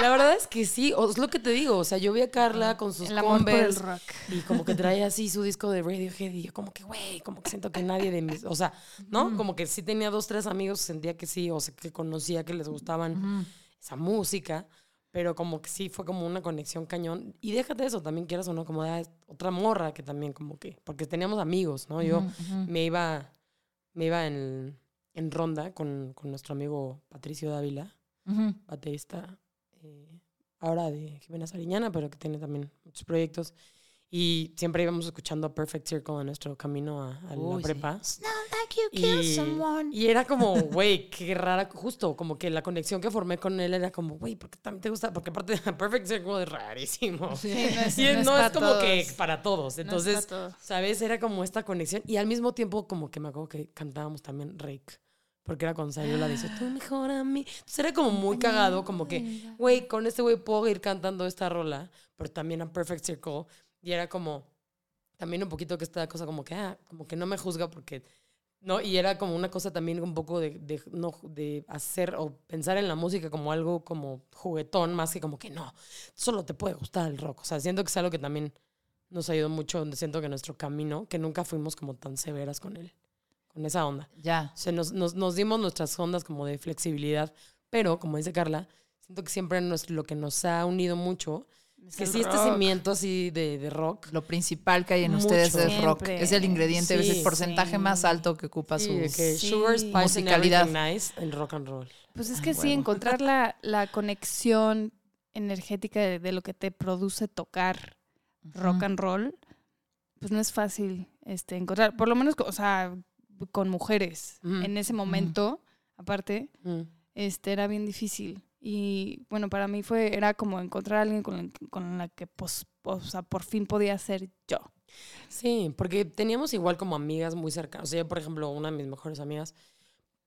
La verdad es que sí, o- es lo que te digo. O sea, yo vi a Carla con sus El Converse rock. y como que traía así su disco de Radiohead y yo como que, güey, como que siento que nadie de mis... O sea, ¿no? Como que sí tenía dos, tres amigos, sentía que sí, o sea, que conocía que les gustaban esa música, pero como que sí fue como una conexión cañón. Y déjate eso, también quieras o no, como ah, es otra morra que también como que... Porque teníamos amigos, ¿no? Yo me iba, me iba en, en ronda con, con nuestro amigo Patricio Dávila, Ujú. baterista eh, ahora de Jimena Sariñana, pero que tiene también muchos proyectos. Y siempre íbamos escuchando Perfect Circle en nuestro camino a, a Uy, la sí. prepa. You kill Y, someone. y era como, güey, qué rara, justo, como que la conexión que formé con él era como, güey, ¿por qué también te gusta? Porque aparte de Perfect Circle es rarísimo. Sí, no es, Y no no, es como todos. que para todos. No Entonces, para todos. ¿sabes? Era como esta conexión. Y al mismo tiempo, como que me acuerdo que cantábamos también Rake. Porque era con Sayula, dice, tú mejor a mí. Entonces era como muy cagado, como que, güey, con este güey puedo ir cantando esta rola, pero también a Perfect Circle. Y era como, también un poquito que esta cosa como que, ah, como que no me juzga porque, ¿no? Y era como una cosa también un poco de, de, no, de hacer o pensar en la música como algo como juguetón, más que como que no, solo te puede gustar el rock. O sea, siento que es algo que también nos ayudó mucho, donde siento que nuestro camino, que nunca fuimos como tan severas con él, con esa onda. Ya. O sea, nos, nos, nos dimos nuestras ondas como de flexibilidad, pero como dice Carla, siento que siempre nos- lo que nos ha unido mucho es que sí, este rock. cimiento así de, de rock. Lo principal que hay en Mucho. ustedes es rock. Es el ingrediente, es el porcentaje Sí. más alto que ocupa Sí, su... que sugar, Musicalidad. nice, el rock and roll. Pues es Ah, que sí, huevo. encontrar la, la conexión energética de, de lo que te produce tocar rock and roll, pues no es fácil este, encontrar, por lo menos, o sea, con mujeres. En ese momento, aparte, Mm. este, era bien difícil. Y bueno, para mí fue, era como encontrar a alguien con la, con la que pues, o sea, por fin podía ser yo. Sí, porque teníamos igual como amigas muy cercanas. O sea, yo, por ejemplo, una de mis mejores amigas,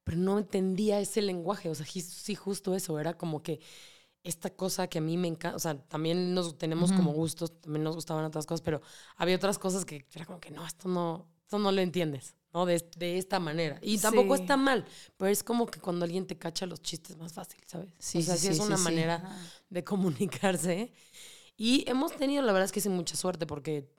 pero no entendía ese lenguaje. O sea, sí, justo eso. Era como que esta cosa que a mí me encanta. O sea, también nos tenemos como gustos, también nos gustaban otras cosas, pero había otras cosas que era como que no, esto no, esto no lo entiendes, ¿no? De, de esta manera. Y tampoco Sí. está mal, pero es como que cuando alguien te cacha los chistes más fácil, ¿sabes? Sí, o sea, sí, es una sí. manera de comunicarse. Y hemos tenido, la verdad es que sí, mucha suerte porque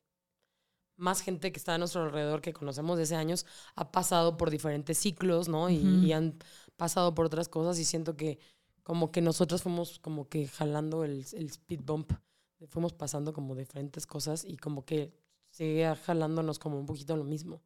más gente que está a nuestro alrededor que conocemos desde años ha pasado por diferentes ciclos, ¿no? Y, han pasado por otras cosas y siento que como que nosotros fuimos como que jalando el, el speed bump, fuimos pasando como diferentes cosas y como que seguía jalándonos como un poquito lo mismo.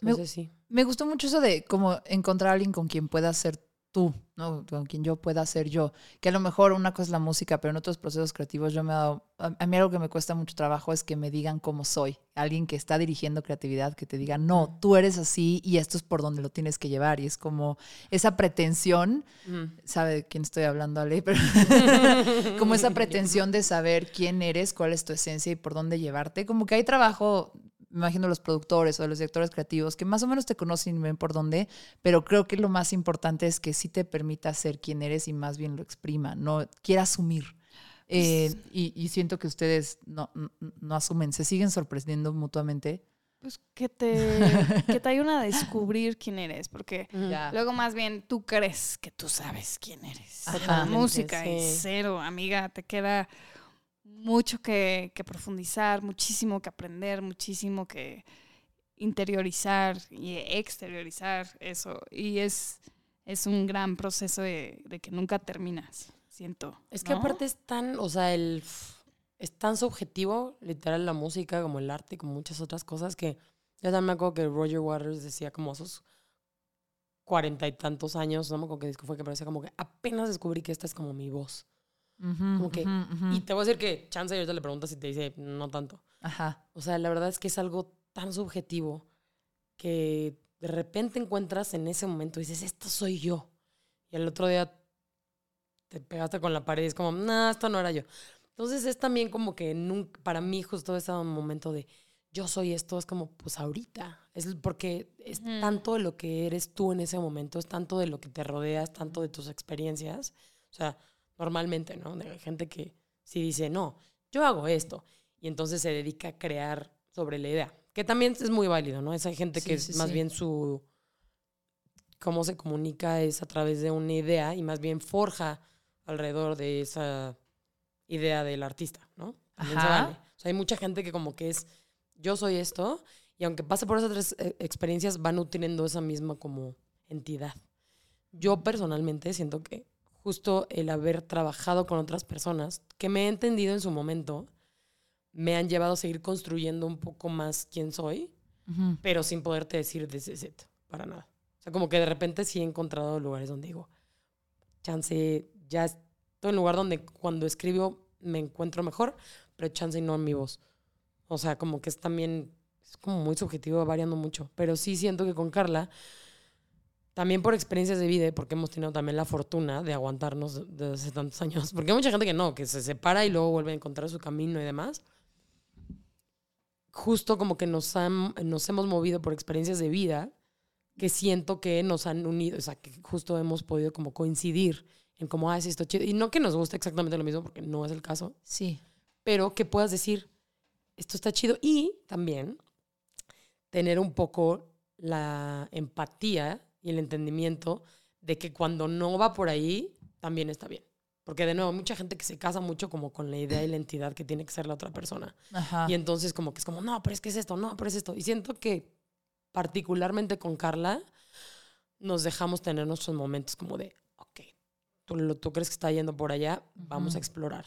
Me- Entonces sí. Me gustó mucho eso de como encontrar a alguien con quien puedas ser tú, ¿no? Con quien yo pueda ser yo. Que a lo mejor una cosa es la música, pero en otros procesos creativos yo me he dado... A, a mí algo que me cuesta mucho trabajo es que me digan cómo soy. Alguien que está dirigiendo creatividad, que te diga, no, tú eres así y esto es por donde lo tienes que llevar. Y es como esa pretensión, sabe de quién estoy hablando, Ale, pero como esa pretensión de saber quién eres, cuál es tu esencia y por dónde llevarte. Como que hay trabajo, me imagino los productores o los directores creativos que más o menos te conocen y ven por dónde, pero creo que lo más importante es que sí te permita ser quien eres y más bien lo exprima, no quiera asumir. Eh, y, y siento que ustedes no, no, no asumen, se siguen sorprendiendo mutuamente. Pues que te, que te ayuden a descubrir quién eres, porque luego más bien tú crees que tú sabes quién eres. Ajá. La música y sí. cero, amiga, te queda mucho que, que profundizar, muchísimo que aprender, muchísimo que interiorizar y exteriorizar eso. Y es, es un gran proceso de, de que nunca terminas, siento. Es que ¿no? aparte es tan, o sea, el es tan subjetivo, literal, la música, como el arte, como muchas otras cosas, que yo también me acuerdo que Roger Waters decía como a sus cuarenta y tantos años, no me acuerdo qué disco fue, que parecía como que apenas descubrí que esta es como mi voz. Ujú, Como que- ujú, ujú. Y te voy a decir que Chance ahorita le preguntas y te dice, no tanto. Ajá. O sea, la verdad es que es algo tan subjetivo que de repente encuentras en ese momento y dices, esto soy yo. Y el otro día te pegaste con la pared y es como, no, esto no era yo. Entonces es también como que nunca, para mí justo ese momento de yo soy esto, es como, pues ahorita. Es porque es tanto de lo que eres tú en ese momento, es tanto de lo que te rodeas, tanto de tus experiencias. O sea, normalmente, ¿no? De gente que sí dice, no, yo hago esto. Y entonces se dedica a crear sobre la idea. Que también es muy válido, ¿no? Esa gente que Sí, es sí, más sí. bien su... Cómo se comunica es a través de una idea y más bien forja alrededor de esa idea del artista, ¿no? También se Ajá. vale. O sea, hay mucha gente que como que es, yo soy esto, y aunque pase por esas tres eh, experiencias, van nutriendo esa misma como entidad. Yo personalmente siento que justo el haber trabajado con otras personas que me he entendido en su momento, me han llevado a seguir construyendo un poco más quién soy, pero sin poderte decir this is it, para nada. O sea, como que de repente sí he encontrado lugares donde digo, chance, ya estoy en un lugar donde cuando escribo me encuentro mejor, pero chance no en mi voz. O sea, como que es también, es como muy subjetivo, va variando mucho. Pero sí siento que con Carla, también por experiencias de vida, y porque hemos tenido también la fortuna de aguantarnos desde hace tantos años, porque hay mucha gente que no, que se separa y luego vuelve a encontrar su camino y demás. Justo como que nos, han, nos hemos movido por experiencias de vida que siento que nos han unido, o sea, que justo hemos podido como coincidir en cómo, ah, sí, esto chido. Y no que nos guste exactamente lo mismo, porque no es el caso, Sí. pero que puedas decir, esto está chido. Y también tener un poco la empatía y el entendimiento de que cuando no va por ahí, también está bien. Porque de nuevo, mucha gente que se casa mucho como con la idea y la entidad que tiene que ser la otra persona. Ajá. Y entonces como que es como, no, pero es que es esto, no, pero es esto. Y siento que particularmente con Carla nos dejamos tener nuestros momentos como de, ok, tú, lo, tú crees que está yendo por allá, vamos a explorar.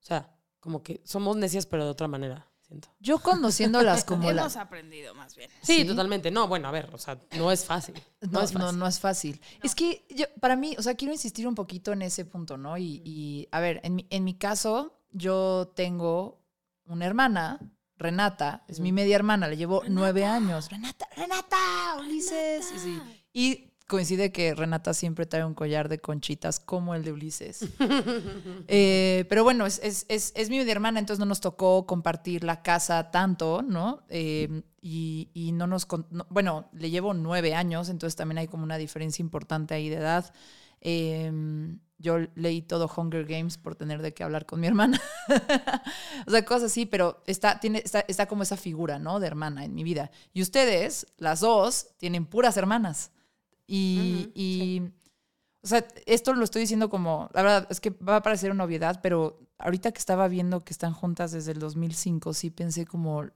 O sea, como que somos necias pero de otra manera, siento. Yo conociéndolas como Hemos la... aprendido más bien. Sí, ¿Sí? totalmente. No, bueno, a ver, o sea, no es fácil. No, No, es fácil. no, no es fácil. Es que yo, para mí, o sea, quiero insistir un poquito en ese punto, ¿no? Y, y, a ver, en mi, en mi caso, yo tengo una hermana, Renata, es mi media hermana, le llevo nueve años. Renata, Renata, Ulises. Y, sí. Y coincide que Renata siempre trae un collar de conchitas como el de Ulises. Eh, pero bueno, es, es, es, mi media hermana, entonces no nos tocó compartir la casa tanto, ¿no? Eh, y, y no nos... bueno, le llevo nueve años, entonces también hay como una diferencia importante ahí de edad. Eh, yo leí todo Hunger Games por tener de qué hablar con mi hermana. o sea, cosas así, pero está, tiene, está, está como esa figura, ¿no? De hermana en mi vida. Y ustedes, las dos, tienen puras hermanas. Y, o sea, esto lo estoy diciendo como, la verdad, es que va a parecer una obviedad, pero ahorita que estaba viendo que están juntas desde el 2005, sí pensé como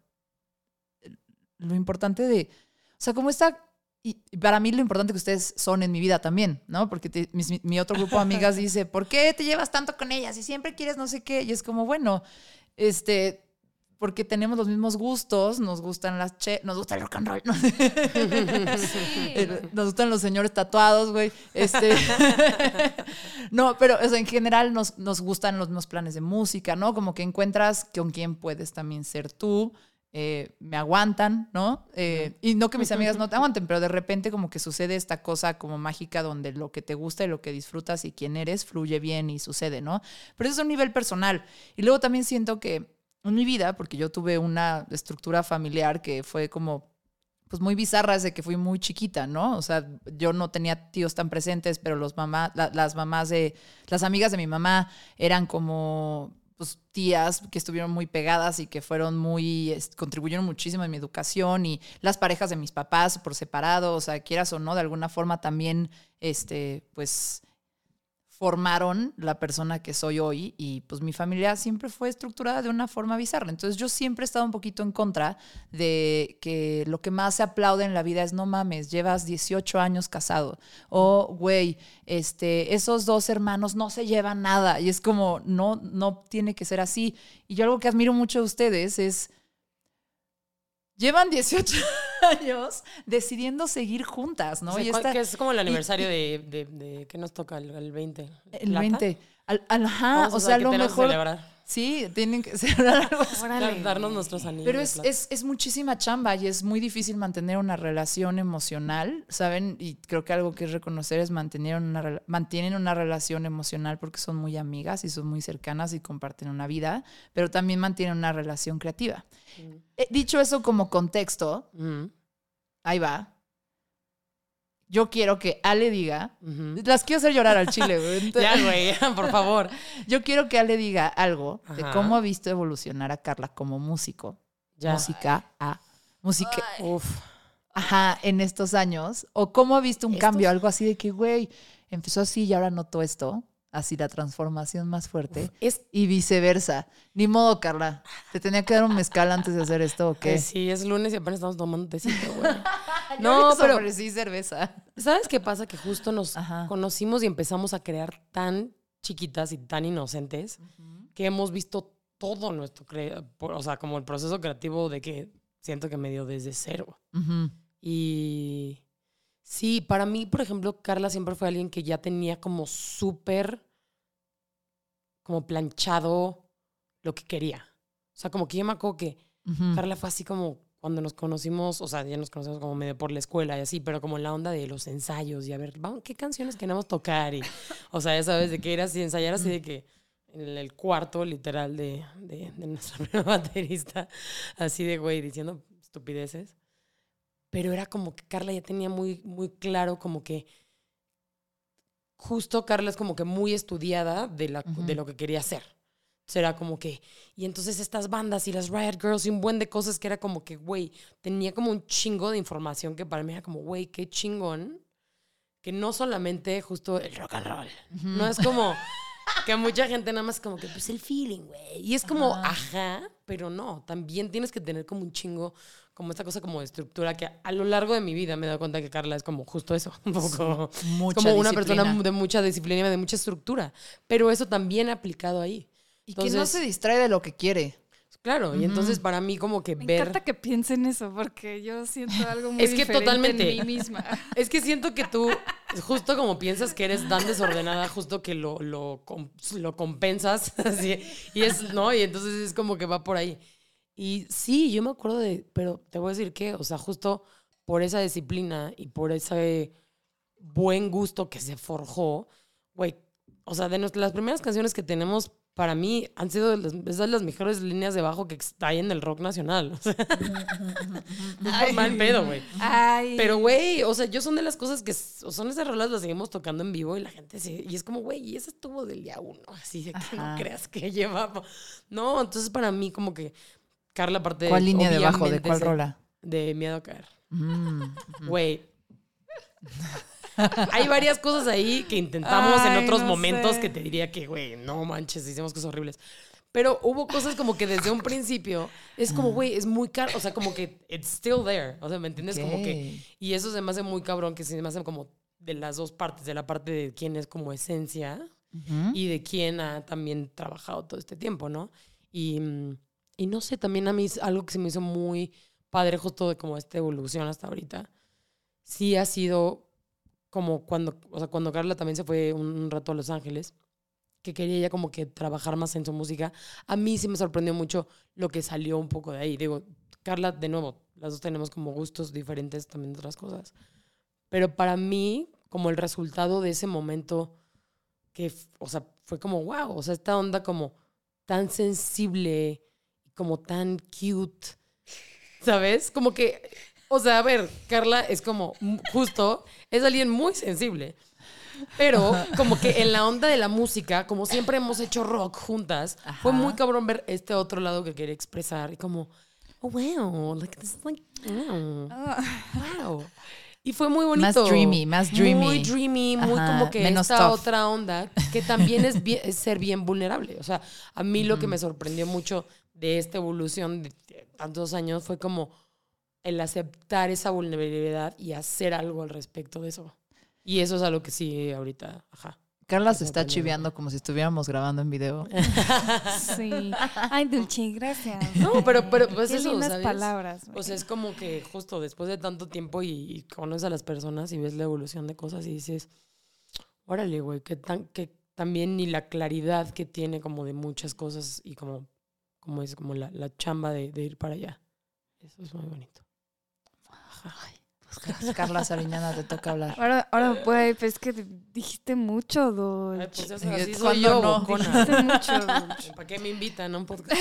lo importante de, o sea, como está, y para mí lo importante que ustedes son en mi vida también, ¿no? Porque te- mi, otro grupo de amigas dice, ¿por qué te llevas tanto con ellas? Y siempre quieres no sé qué. Y es como, bueno, este, porque tenemos los mismos gustos, nos gustan las che, nos gusta el rock and roll, ¿no? Eh, Nos gustan los señores tatuados, güey. Este. no, pero o sea, en general nos, nos gustan los mismos planes de música, ¿no? Como que encuentras con quién puedes también ser tú. eh, me aguantan, ¿no? Eh, y no que mis amigas no te aguanten, pero de repente como que sucede esta cosa como mágica donde lo que te gusta y lo que disfrutas y quién eres fluye bien y sucede, ¿no? Pero eso es un nivel personal. Y luego también siento que en mi vida, porque yo tuve una estructura familiar que fue como pues muy bizarra desde que fui muy chiquita, ¿no? O sea, yo no tenía tíos tan presentes, pero los mamá, la- las mamás de, las amigas de mi mamá eran como pues, tías que estuvieron muy pegadas y que fueron muy, contribuyeron muchísimo en mi educación y las parejas de mis papás por separado, o sea, quieras o no, de alguna forma también, este, pues formaron la persona que soy hoy y pues mi familia siempre fue estructurada de una forma bizarra. Entonces yo siempre he estado un poquito en contra de que lo que más se aplaude en la vida es no mames, llevas 18 años casado o güey, este, esos dos hermanos no se llevan nada y es como no no tiene que ser así. Y yo algo que admiro mucho de ustedes es llevan 18 años decidiendo seguir juntas, ¿no? O sea, y ¿cuál- esta- que es como el y- aniversario de, de, de- ¿Qué nos toca? ¿El, el 20? el ¿Plata? 20. Al, al- ajá, o sea, a lo que mejor. Sí, tienen que. Dar- darnos nuestros anillos. Pero es, es, es muchísima chamba y es muy difícil mantener una relación emocional, ¿saben? Y creo que algo que es reconocer es mantener una, mantienen una relación emocional porque son muy amigas y son muy cercanas y comparten una vida, pero también mantienen una relación creativa. Eh, dicho eso como contexto, ahí va. Yo quiero que Ale diga, las quiero hacer llorar al chile, güey. Ya, güey, por favor. Yo quiero que Ale diga algo de cómo ha visto evolucionar a Carla como músico. Ya. Música a música. Uf. Ajá, en estos años. O cómo ha visto un Estos- cambio, algo así de que, güey, empezó así y ahora noto esto. Así la transformación más fuerte. Es Y viceversa. Ni modo, Carla. Te tenía que dar un mezcal antes de hacer esto, ¿o qué? que sí, es lunes y apenas estamos tomando tecito, güey. No, pero ofrecí cerveza. ¿sabes qué pasa? Que justo nos Ajá. conocimos y empezamos a crear tan chiquitas y tan inocentes que hemos visto todo nuestro, o sea, como el proceso creativo de que siento que me dio desde cero. Ujú. Y sí, para mí, por ejemplo, Carla siempre fue alguien que ya tenía como súper, como planchado lo que quería. O sea, como que yo me acuerdo que. Carla fue así como cuando nos conocimos, o sea, ya nos conocemos como medio por la escuela y así, pero como en la onda de los ensayos y a ver, vamos, ¿qué canciones queremos tocar? Y, o sea, ya sabes, de que era así, ensayar así de que en el cuarto literal de, de, de nuestra primera baterista, así de güey, diciendo estupideces. Pero era como que Carla ya tenía muy, muy claro como que justo Carla es como que muy estudiada de, la, de lo que quería hacer. Era como que, y entonces estas bandas y las Riot Girls y un buen de cosas que era como que, güey, tenía como un chingo de información que para mí era como, güey, qué chingón. Que no solamente justo el rock and roll. No es como que mucha gente nada más como que, pues el feeling, güey. Y es como, ajá, pero no. También tienes que tener como un chingo, como esta cosa como de estructura que a lo largo de mi vida me he dado cuenta que Carla es como justo eso. Un poco. Mucha como una disciplina. persona de mucha disciplina, de mucha estructura. Pero eso también aplicado ahí. Y que no Entonces- se distrae de lo que quiere. Claro, y entonces para mí como que Me ver... encanta que piensen eso, porque yo siento algo muy Es que diferente totalmente. en mí misma. Es que siento que tú, justo como piensas que eres tan desordenada, justo que lo, lo, lo compensas, así, y es, ¿no? Y entonces es como que va por ahí. Y sí, yo me acuerdo de, pero te voy a decir que, o sea, justo por esa disciplina y por ese buen gusto que se forjó, güey, o sea, de nuestras, las primeras canciones que tenemos, para mí, han sido las, esas las mejores líneas de bajo que hay en el rock nacional. O sea, no por mal pedo, güey. Ay. Pero, güey, o sea, yo son de las cosas que son esas rolas las seguimos tocando en vivo y la gente se. Y es como, güey, y esa estuvo del día uno. Así de que Ajá. no creas que llevamos. No, entonces para mí, como que Carla, aparte ¿Cuál línea de bajo? ¿De cuál rola? De miedo a caer. Mm. Güey. Hay varias cosas ahí que intentamos en Ay, otros no momentos sé. que te diría que, güey, no manches, hicimos cosas horribles. Pero hubo cosas como que desde un principio es como, güey, es muy caro. O sea, como que it's still there. O sea, ¿me entiendes? Como que. Y eso se me hace muy cabrón, que se me hace como de las dos partes, de la parte de quién es como esencia y de quién ha también trabajado todo este tiempo, ¿no? Y, mm, y no sé, también a mí algo que se me hizo muy padre justo de como esta evolución hasta ahorita. Sí ha sido como cuando, o sea, cuando Carla también se fue un, rato a Los Ángeles, que quería ella como que trabajar más en su música. A mí sí me sorprendió mucho lo que salió un poco de ahí. Digo, Carla, de nuevo, las dos tenemos como gustos diferentes también de otras cosas. Pero para mí, como el resultado de ese momento que, o sea, fue como, wow, o sea, esta onda como tan sensible, como tan cute, ¿sabes? Como que, o sea, a ver, Carla es como, mm, justo, es alguien muy sensible. Pero como que en la onda de la música, como siempre hemos hecho rock juntas, fue Ajá. muy cabrón ver este otro lado que quería expresar y como, oh, wow, like this is like, wow, wow. Y fue muy bonito. Más dreamy, más dreamy. Muy dreamy, muy Ajá, como que menos esta tough. otra onda, que también es, bien- es ser bien vulnerable. O sea, a mí lo que me sorprendió mucho de esta evolución de tantos años fue como el aceptar esa vulnerabilidad y hacer algo al respecto de eso. Y eso es algo que sí, ahorita, ajá. Carla se está chiveando como si estuviéramos grabando en video. Sí. Ay, Dulce, gracias. No, pero, pero pues Qué eso, lindas ¿sabes? palabras. O sea, es como que justo después de tanto tiempo y, y conoces a las personas y ves la evolución de cosas y dices, órale, güey, que, tan, que también ni la claridad que tiene como de muchas cosas y como, como es como la, la chamba de, de ir para allá. Eso es muy bonito. Carla Sariñana, te toca hablar. Ahora, pues es que dijiste mucho. Ay, pues eso, Sí, así ¿cuándo soy yo, no? bocona. Dijiste mucho. ¿Para qué me invitan a un podcast?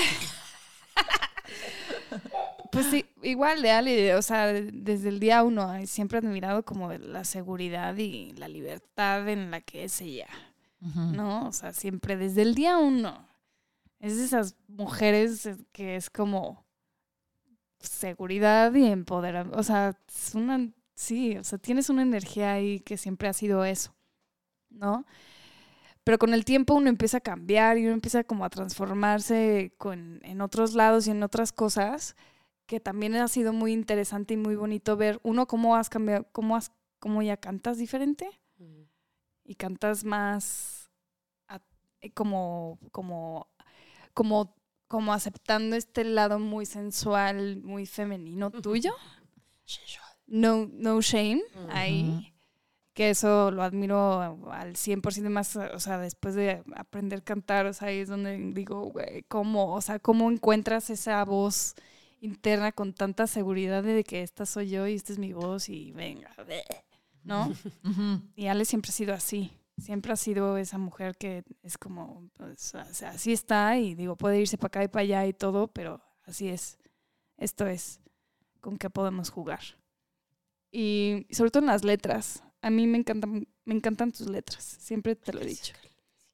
Pues sí, igual de Ali, o sea, desde el día uno siempre he admirado como la seguridad y la libertad en la que es ella. ¿no? O sea, siempre desde el día uno. Es de esas mujeres eh, que es como seguridad y empoderamiento. O sea, es una, sí, o sea, tienes una energía ahí que siempre ha sido eso, ¿no? Pero con el tiempo uno empieza a cambiar y uno empieza como a transformarse con, en otros lados y en otras cosas que también ha sido muy interesante y muy bonito ver, uno, cómo has cambiado, cómo, has, cómo ya cantas diferente y cantas más a- eh, como, como, como, como aceptando este lado muy sensual, muy femenino tuyo. No, no shame ahí. Que eso lo admiro al 100% más, o sea, después de aprender a cantar, o sea, ahí es donde digo, güey, ¿cómo? O sea, ¿cómo encuentras esa voz interna con tanta seguridad de que esta soy yo y esta es mi voz y venga, ve", ¿no? Ujú. Y Ale siempre ha sido así. Siempre ha sido esa mujer que es como, pues, así está y digo, puede irse para acá y para allá y todo, pero así es. Esto es con qué podemos jugar. Y sobre todo en las letras. A mí me encantan, me encantan tus letras. Siempre te lo he dicho.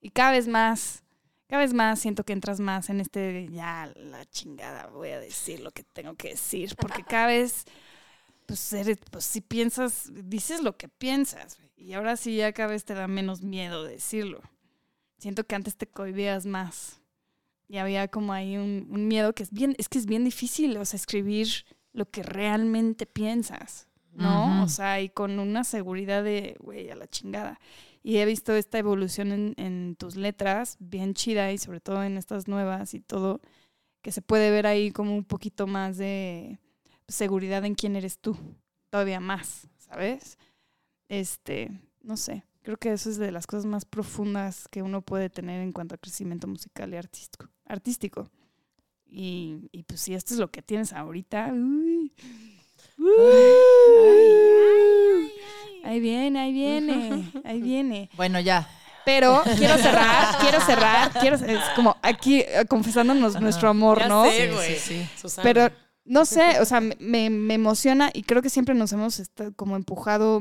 Y cada vez más, cada vez más siento que entras más en este, ya la chingada, voy a decir lo que tengo que decir. Porque cada vez, pues, eres, pues si piensas, dices lo que piensas. güey. Y ahora sí ya cada vez te da menos miedo decirlo. Siento que antes te cohibías más. Y había como ahí un, un miedo que es bien, es que es bien difícil, o sea, escribir lo que realmente piensas, ¿no? Ujú. O sea, y con una seguridad de, güey, a la chingada. Y he visto esta evolución en, en tus letras, bien chida, y sobre todo en estas nuevas y todo, que se puede ver ahí como un poquito más de seguridad en quién eres tú, todavía más, ¿sabes? Este, no sé, creo que eso es de las cosas más profundas que uno puede tener en cuanto a crecimiento musical y artístico. artístico. Y, y pues si esto es lo que tienes ahorita, uy, uy, ahí viene, ahí viene, ahí viene. Bueno, ya. Pero quiero cerrar, quiero cerrar, quiero, es como aquí eh, confesándonos nuestro amor, Ya ¿no? sé, Sí, sí, sí. Pero no sé, o sea, me, me emociona y creo que siempre nos hemos como empujado.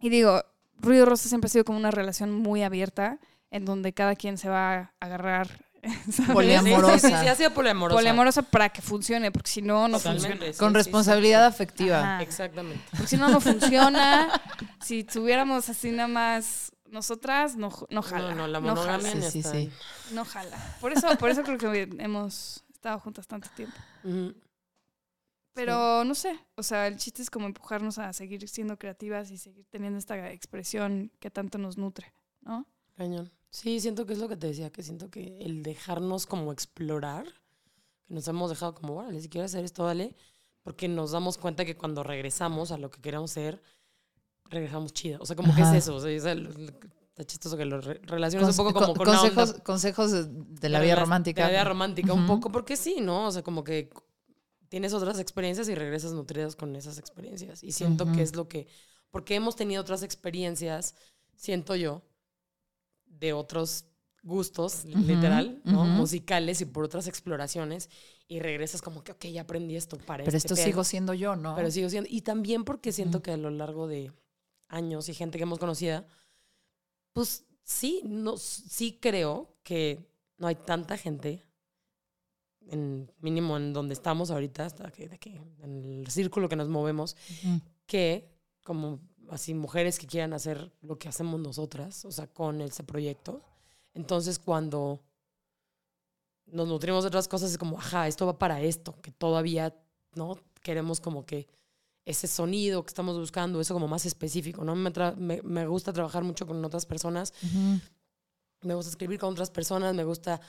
Y digo, Ruido Rosa siempre ha sido como una relación muy abierta, en donde cada quien se va a agarrar. ¿sabes? Poliamorosa. Sí, sí, sí, sí, ha sido poliamorosa. Poliamorosa para que funcione, porque si no, no Totalmente, funciona. sí, Con sí, responsabilidad afectiva. Exactamente. Porque si no, no funciona. si tuviéramos así nada más, nosotras no, no jala. No, no, la no monogamia jala, Sí, sí, sí. no jala. Por eso, por eso creo que hemos estado juntas tanto tiempo. Ujú. Pero no sé, o sea, el chiste es como empujarnos a seguir siendo creativas y seguir teniendo esta expresión que tanto nos nutre, ¿no? Cañón. Sí, siento que es lo que te decía, que siento que el dejarnos como explorar, que nos hemos dejado como, órale, si quieres hacer esto, dale, porque nos damos cuenta que cuando regresamos a lo que queremos ser, regresamos chido. O sea, como que es eso, o sea, está chistoso que lo re- relaciones un poco como con- con una onda consejos, consejos de, de la vida romántica. De la vida romántica, un Ujú. poco, porque sí, ¿no? O sea, como que tienes otras experiencias y regresas nutridas con esas experiencias. Y siento Ujú. que es lo que. Porque hemos tenido otras experiencias, siento yo, de otros gustos, Ujú, literal, ¿no? ujú. Musicales y por otras exploraciones. Y regresas como que, ok, ya aprendí esto para Pero este esto pedo". sigo siendo yo, ¿no? Pero sigo siendo. Y también porque siento que a lo largo de años y gente que hemos conocido, pues sí, no, sí creo que no hay tanta gente, en, mínimo en donde estamos ahorita, hasta que, de que en el círculo que nos movemos, Ujú. que como así mujeres que quieran hacer lo que hacemos nosotras, o sea, con ese proyecto. Entonces cuando nos nutrimos de otras cosas es como, ajá, esto va para esto, que todavía, ¿no? Queremos como que ese sonido que estamos buscando, eso como más específico, ¿no? Me, me, me gusta trabajar mucho con otras personas, Ujú. me gusta escribir con otras personas, me gusta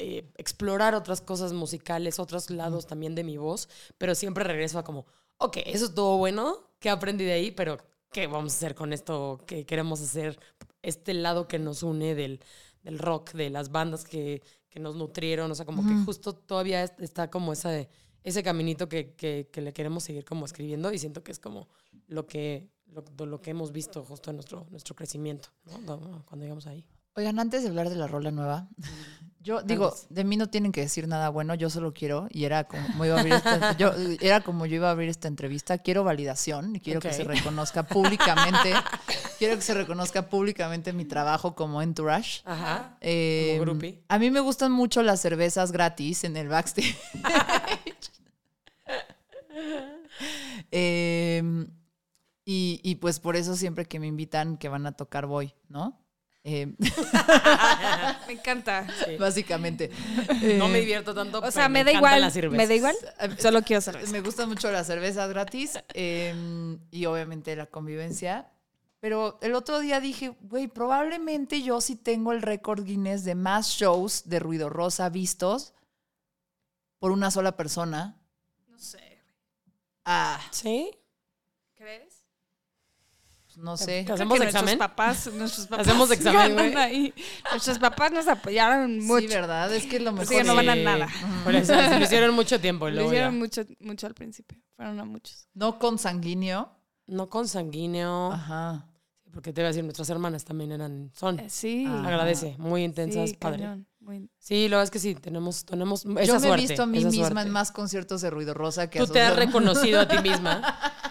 eh, explorar otras cosas musicales, otros lados también de mi voz, pero siempre regreso a como, ok, eso estuvo bueno, ¿qué aprendí de ahí? Pero, ¿qué vamos a hacer con esto? ¿Qué queremos hacer? Este lado que nos une del, del rock, de las bandas que, que nos nutrieron, o sea, como que justo todavía es- está como ese, ese caminito que, que, que le queremos seguir como escribiendo y siento que es como lo que, lo, lo que hemos visto justo en nuestro, nuestro crecimiento, ¿no? Cuando llegamos ahí. Oigan, antes de hablar de la rola nueva, yo digo, de mí no tienen que decir nada bueno, yo solo quiero, y era como iba a abrir esta, yo, era como yo iba a abrir esta entrevista, quiero validación y quiero que se reconozca públicamente, quiero que se reconozca públicamente mi trabajo como entourage. Ajá. Eh, Como a mí me gustan mucho las cervezas gratis en el backstage. Eh, y, y pues por eso siempre que me invitan que van a tocar voy, ¿no? Eh, Me encanta. básicamente. No Eh, me divierto tanto. O sea, pero me da igual, las me da igual. Solo quiero cerveza. Me gustan mucho las cervezas gratis eh, y obviamente la convivencia. Pero el otro día dije, güey, probablemente yo sí tengo el récord Guinness de más shows de ruido rosa vistos por una sola persona. No sé. Ah, ¿Sí? ¿Crees? No sé. ¿Qué ¿Hacemos examen? Nuestros papás, nuestros papás Hacemos examen, ahí. Nuestros papás nos apoyaron mucho. Sí, ¿verdad? Es que es lo mejor. Sí, que no van a Sí. nada. Por eso, lo hicieron mucho tiempo. Lo hicieron mucho, mucho al principio. Fueron a muchos. No consanguíneo. No consanguíneo. Ajá. Porque te iba a decir, nuestras hermanas también eran, son. Eh, sí. Ah. Agradece, muy intensas, sí, padre. cañón, muy- Sí, la verdad es que sí, tenemos, tenemos esa Yo me suerte. he visto a mí misma suerte. en más conciertos de ruido rosa que Tú te has reconocido a ti misma.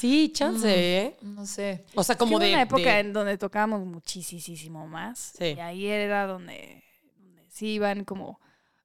Sí, chance, ¿eh? No sé. O sea, Es que como hubo de... una época de- en donde tocábamos muchísimo más. Sí. Y ahí era donde, donde sí iban como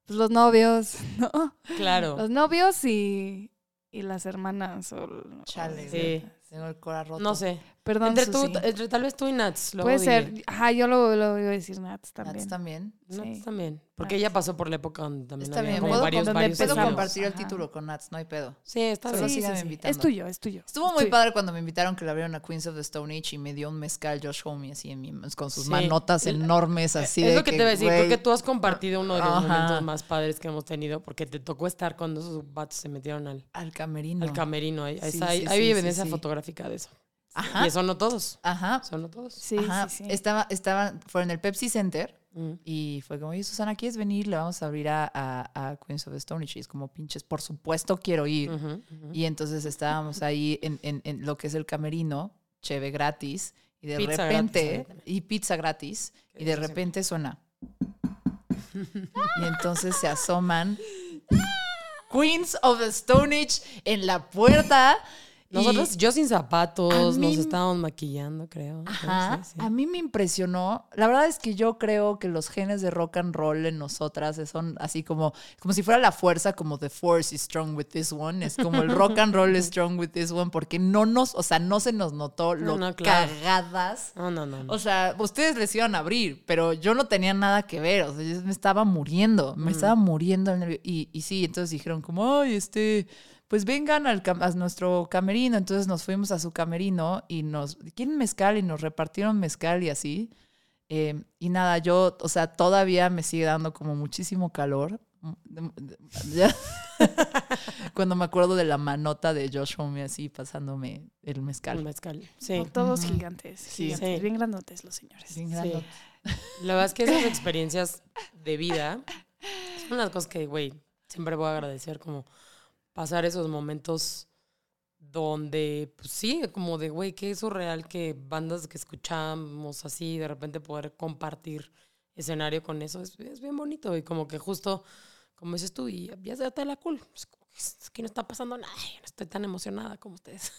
pues, los novios, ¿no? Claro. Los novios y, y las hermanas. O, Chale. o- Sí. Tengo el corazón roto. No sé. Perdón, Entre, tú, entre tal vez tú y Nats. luego Puede ser. Ajá, yo lo, lo iba a decir Nats también. Nats también. Nats Sí. también. Porque Nats. ella pasó por la época donde también Está había bien. como Puedo, varios, varios puedo compartir el Ajá. título con Nats, no hay pedo. Sí, está Solo bien. sí, Es invitando. tuyo, es tuyo. Estuvo es muy tuyo. padre cuando me invitaron que le abrieron a Queens of the Stone Age y me dio un mezcal Josh Homme así en mi, con sus Sí. manotas El- enormes así es de lo que, te iba a decir. Creo que tú has compartido uno de los Ajá. momentos más padres que hemos tenido porque te tocó estar cuando esos vatos se metieron al, al camerino. al camerino. Ahí, Sí, hay, sí, sí, evidencia sí, sí. fotográfica de eso. Ajá. Y eso no todos. Ajá. Son no todos. Sí, Ajá. sí, sí. Estaba, estaba, fue en el Pepsi Center Mm. y fue como, oye, Susana, ¿quieres venir? Le vamos a abrir a, a, a Queens of the Stone Age. Y es como, pinches, por supuesto quiero ir. Y entonces estábamos ahí en, en- en lo que es el camerino, cheve gratis, y de Pizza repente, gratis y pizza gratis, y de repente suena. y entonces se asoman Queens of the Stone Age en la puerta. Nosotros, yo sin zapatos, mí- nos estábamos maquillando, creo. Ajá, Sí, sí. a mí me impresionó. La verdad es que yo creo que los genes de rock and roll en nosotras son así como, como si fuera la fuerza, como the force is strong with this one. Es como el rock and roll is strong with this one, porque no nos, o sea, no se nos notó lo No, no, claro. cagadas. No, no, no. no. O sea, ustedes les iban a abrir, pero yo no tenía nada que ver. O sea, yo me estaba muriendo, me estaba muriendo. el nervio. Y, y sí, entonces dijeron como, ay, este, pues vengan al cam- a nuestro camerino. Entonces nos fuimos a su camerino y nos, ¿quieren mezcal? Y nos repartieron mezcal y así. Eh, y nada, yo, o sea, todavía me sigue dando como muchísimo calor. Cuando me acuerdo de la manota de Josh Homme así pasándome el mezcal. El mezcal. Sí. Todos gigantes, Sí. gigantes, Sí. bien grandotes los señores. Bien Sí. grandote. La verdad es que esas experiencias de vida son las cosas que, güey, siempre voy a agradecer, como pasar esos momentos donde, pues sí, como de, güey, qué surreal que bandas que escuchamos así, de repente poder compartir escenario con eso, es, es bien bonito. Y como que justo, como dices tú, y ya se la cool, es que no está pasando nada, no estoy tan emocionada como ustedes.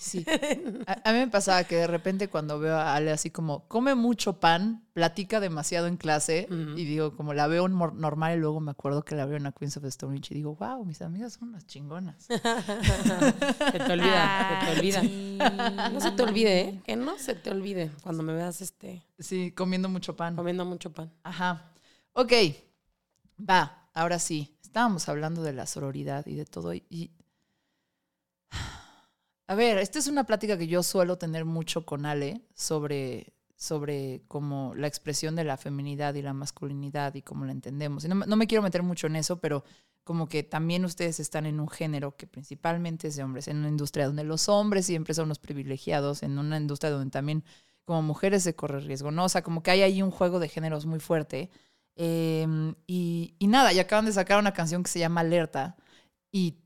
Sí. A, a mí me pasaba que de repente cuando veo a Ale así como come mucho pan, platica demasiado en clase y digo como la veo normal y luego me acuerdo que la veo en la Queens of the Stone Age y digo, wow, mis amigas son unas chingonas. se te olvida, se te olvida. Sí. No se te olvide, ¿eh? Que no se te olvide cuando me veas este Sí, comiendo mucho pan. comiendo mucho pan. Ajá. Ok, va, ahora sí. Estábamos hablando de la sororidad y de todo y... A ver, esta es una plática que yo suelo tener mucho con Ale sobre, sobre como la expresión de la feminidad y la masculinidad y cómo la entendemos. Y no, no me quiero meter mucho en eso, pero como que también ustedes están en un género que principalmente es de hombres, en una industria donde los hombres siempre son los privilegiados, en una industria donde también como mujeres se corre riesgo, ¿no? O sea, como que hay ahí un juego de géneros muy fuerte. Eh, y, y nada, y acaban de sacar una canción que se llama Alerta. Y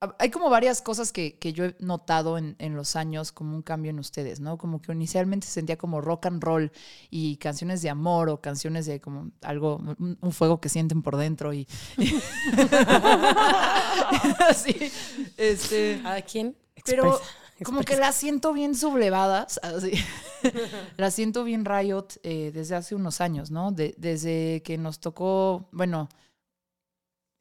ha- hay como varias cosas que, que yo he notado en, en los años como un cambio en ustedes, ¿no? Como que inicialmente se sentía como rock and roll y canciones de amor o canciones de como algo, un, un fuego que sienten por dentro y... Así, este... Pero expresa- como que las siento bien sublevadas, así. las siento bien riot eh, desde hace unos años, ¿no? De- desde que nos tocó, bueno,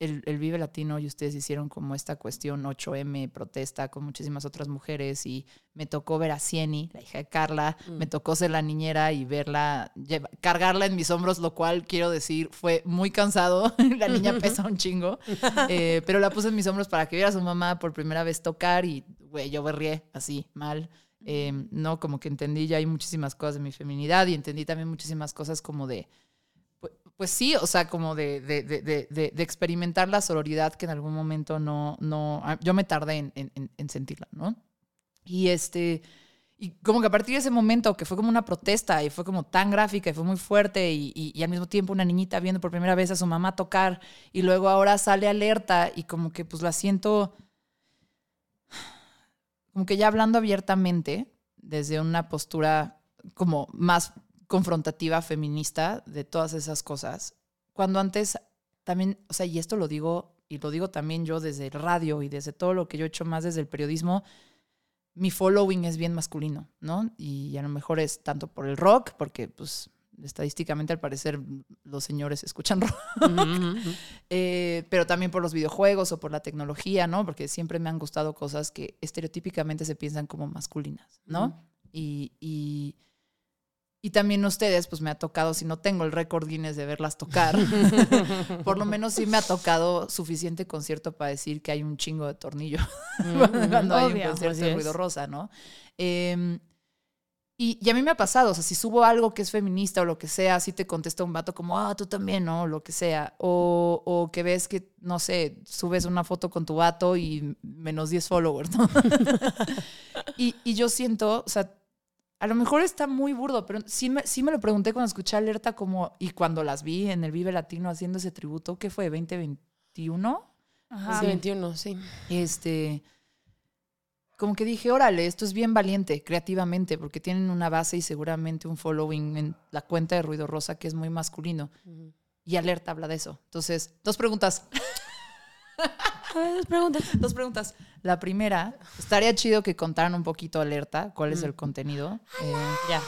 el, el Vive Latino y ustedes hicieron como esta cuestión 8M, protesta con muchísimas otras mujeres y me tocó ver a Cieni, la hija de Carla, me tocó ser la niñera y verla, lleva- cargarla en mis hombros, lo cual quiero decir fue muy cansado, la niña pesa un chingo, eh, pero la puse en mis hombros para que viera a su mamá por primera vez tocar y, güey, yo berrié así, mal. Eh, no, como que entendí ya hay muchísimas cosas de mi feminidad y entendí también muchísimas cosas como de, pues, pues sí, o sea, como de, de, de, de, experimentar la sororidad que en algún momento no, no, ah, yo me tardé en, en- en- en sentirla, ¿no? Y este, y como que a partir de ese momento que fue como una protesta y fue como tan gráfica y fue muy fuerte y, y- y al mismo tiempo una niñita viendo por primera vez a su mamá tocar y luego ahora sale alerta y como que pues la siento como que ya hablando abiertamente desde una postura como más confrontativa feminista de todas esas cosas, cuando antes también, o sea, y esto lo digo y lo digo también yo desde el radio y desde todo lo que yo he hecho más desde el periodismo, mi following es bien masculino, ¿no? Y a lo mejor es tanto por el rock, porque pues estadísticamente al parecer los señores escuchan rock, eh, pero también por los videojuegos o por la tecnología, ¿no? Porque siempre me han gustado cosas que estereotípicamente se piensan como masculinas, ¿no? Y, y, y también ustedes, pues me ha tocado, si no tengo el récord Guinness de verlas tocar, por lo menos sí me ha tocado suficiente concierto para decir que hay un chingo de tornillo cuando hay un concierto de ruido rosa, ¿no? Eh, y, y a mí me ha pasado, o sea, si subo algo que es feminista o lo que sea, sí te contesta un vato como, ah, tú también, ¿no? O lo que sea. O, o que ves que, no sé, subes una foto con tu vato y menos 10 followers, ¿no? y, y yo siento, o sea, a lo mejor está muy burdo, pero sí me, sí me lo pregunté cuando escuché Alerta como, y cuando las vi en el Vive Latino haciendo ese tributo, ¿qué fue? ¿2021? Ajá. Sí, 21, sí. este, como que dije, órale, esto es bien valiente creativamente, porque tienen una base y seguramente un following en la cuenta de Ruido Rosa que es muy masculino. Y Alerta habla de eso. Entonces, dos preguntas. A ver, dos preguntas. Dos preguntas. La primera, estaría chido que contaran un poquito alerta cuál es el contenido. Eh, Ya.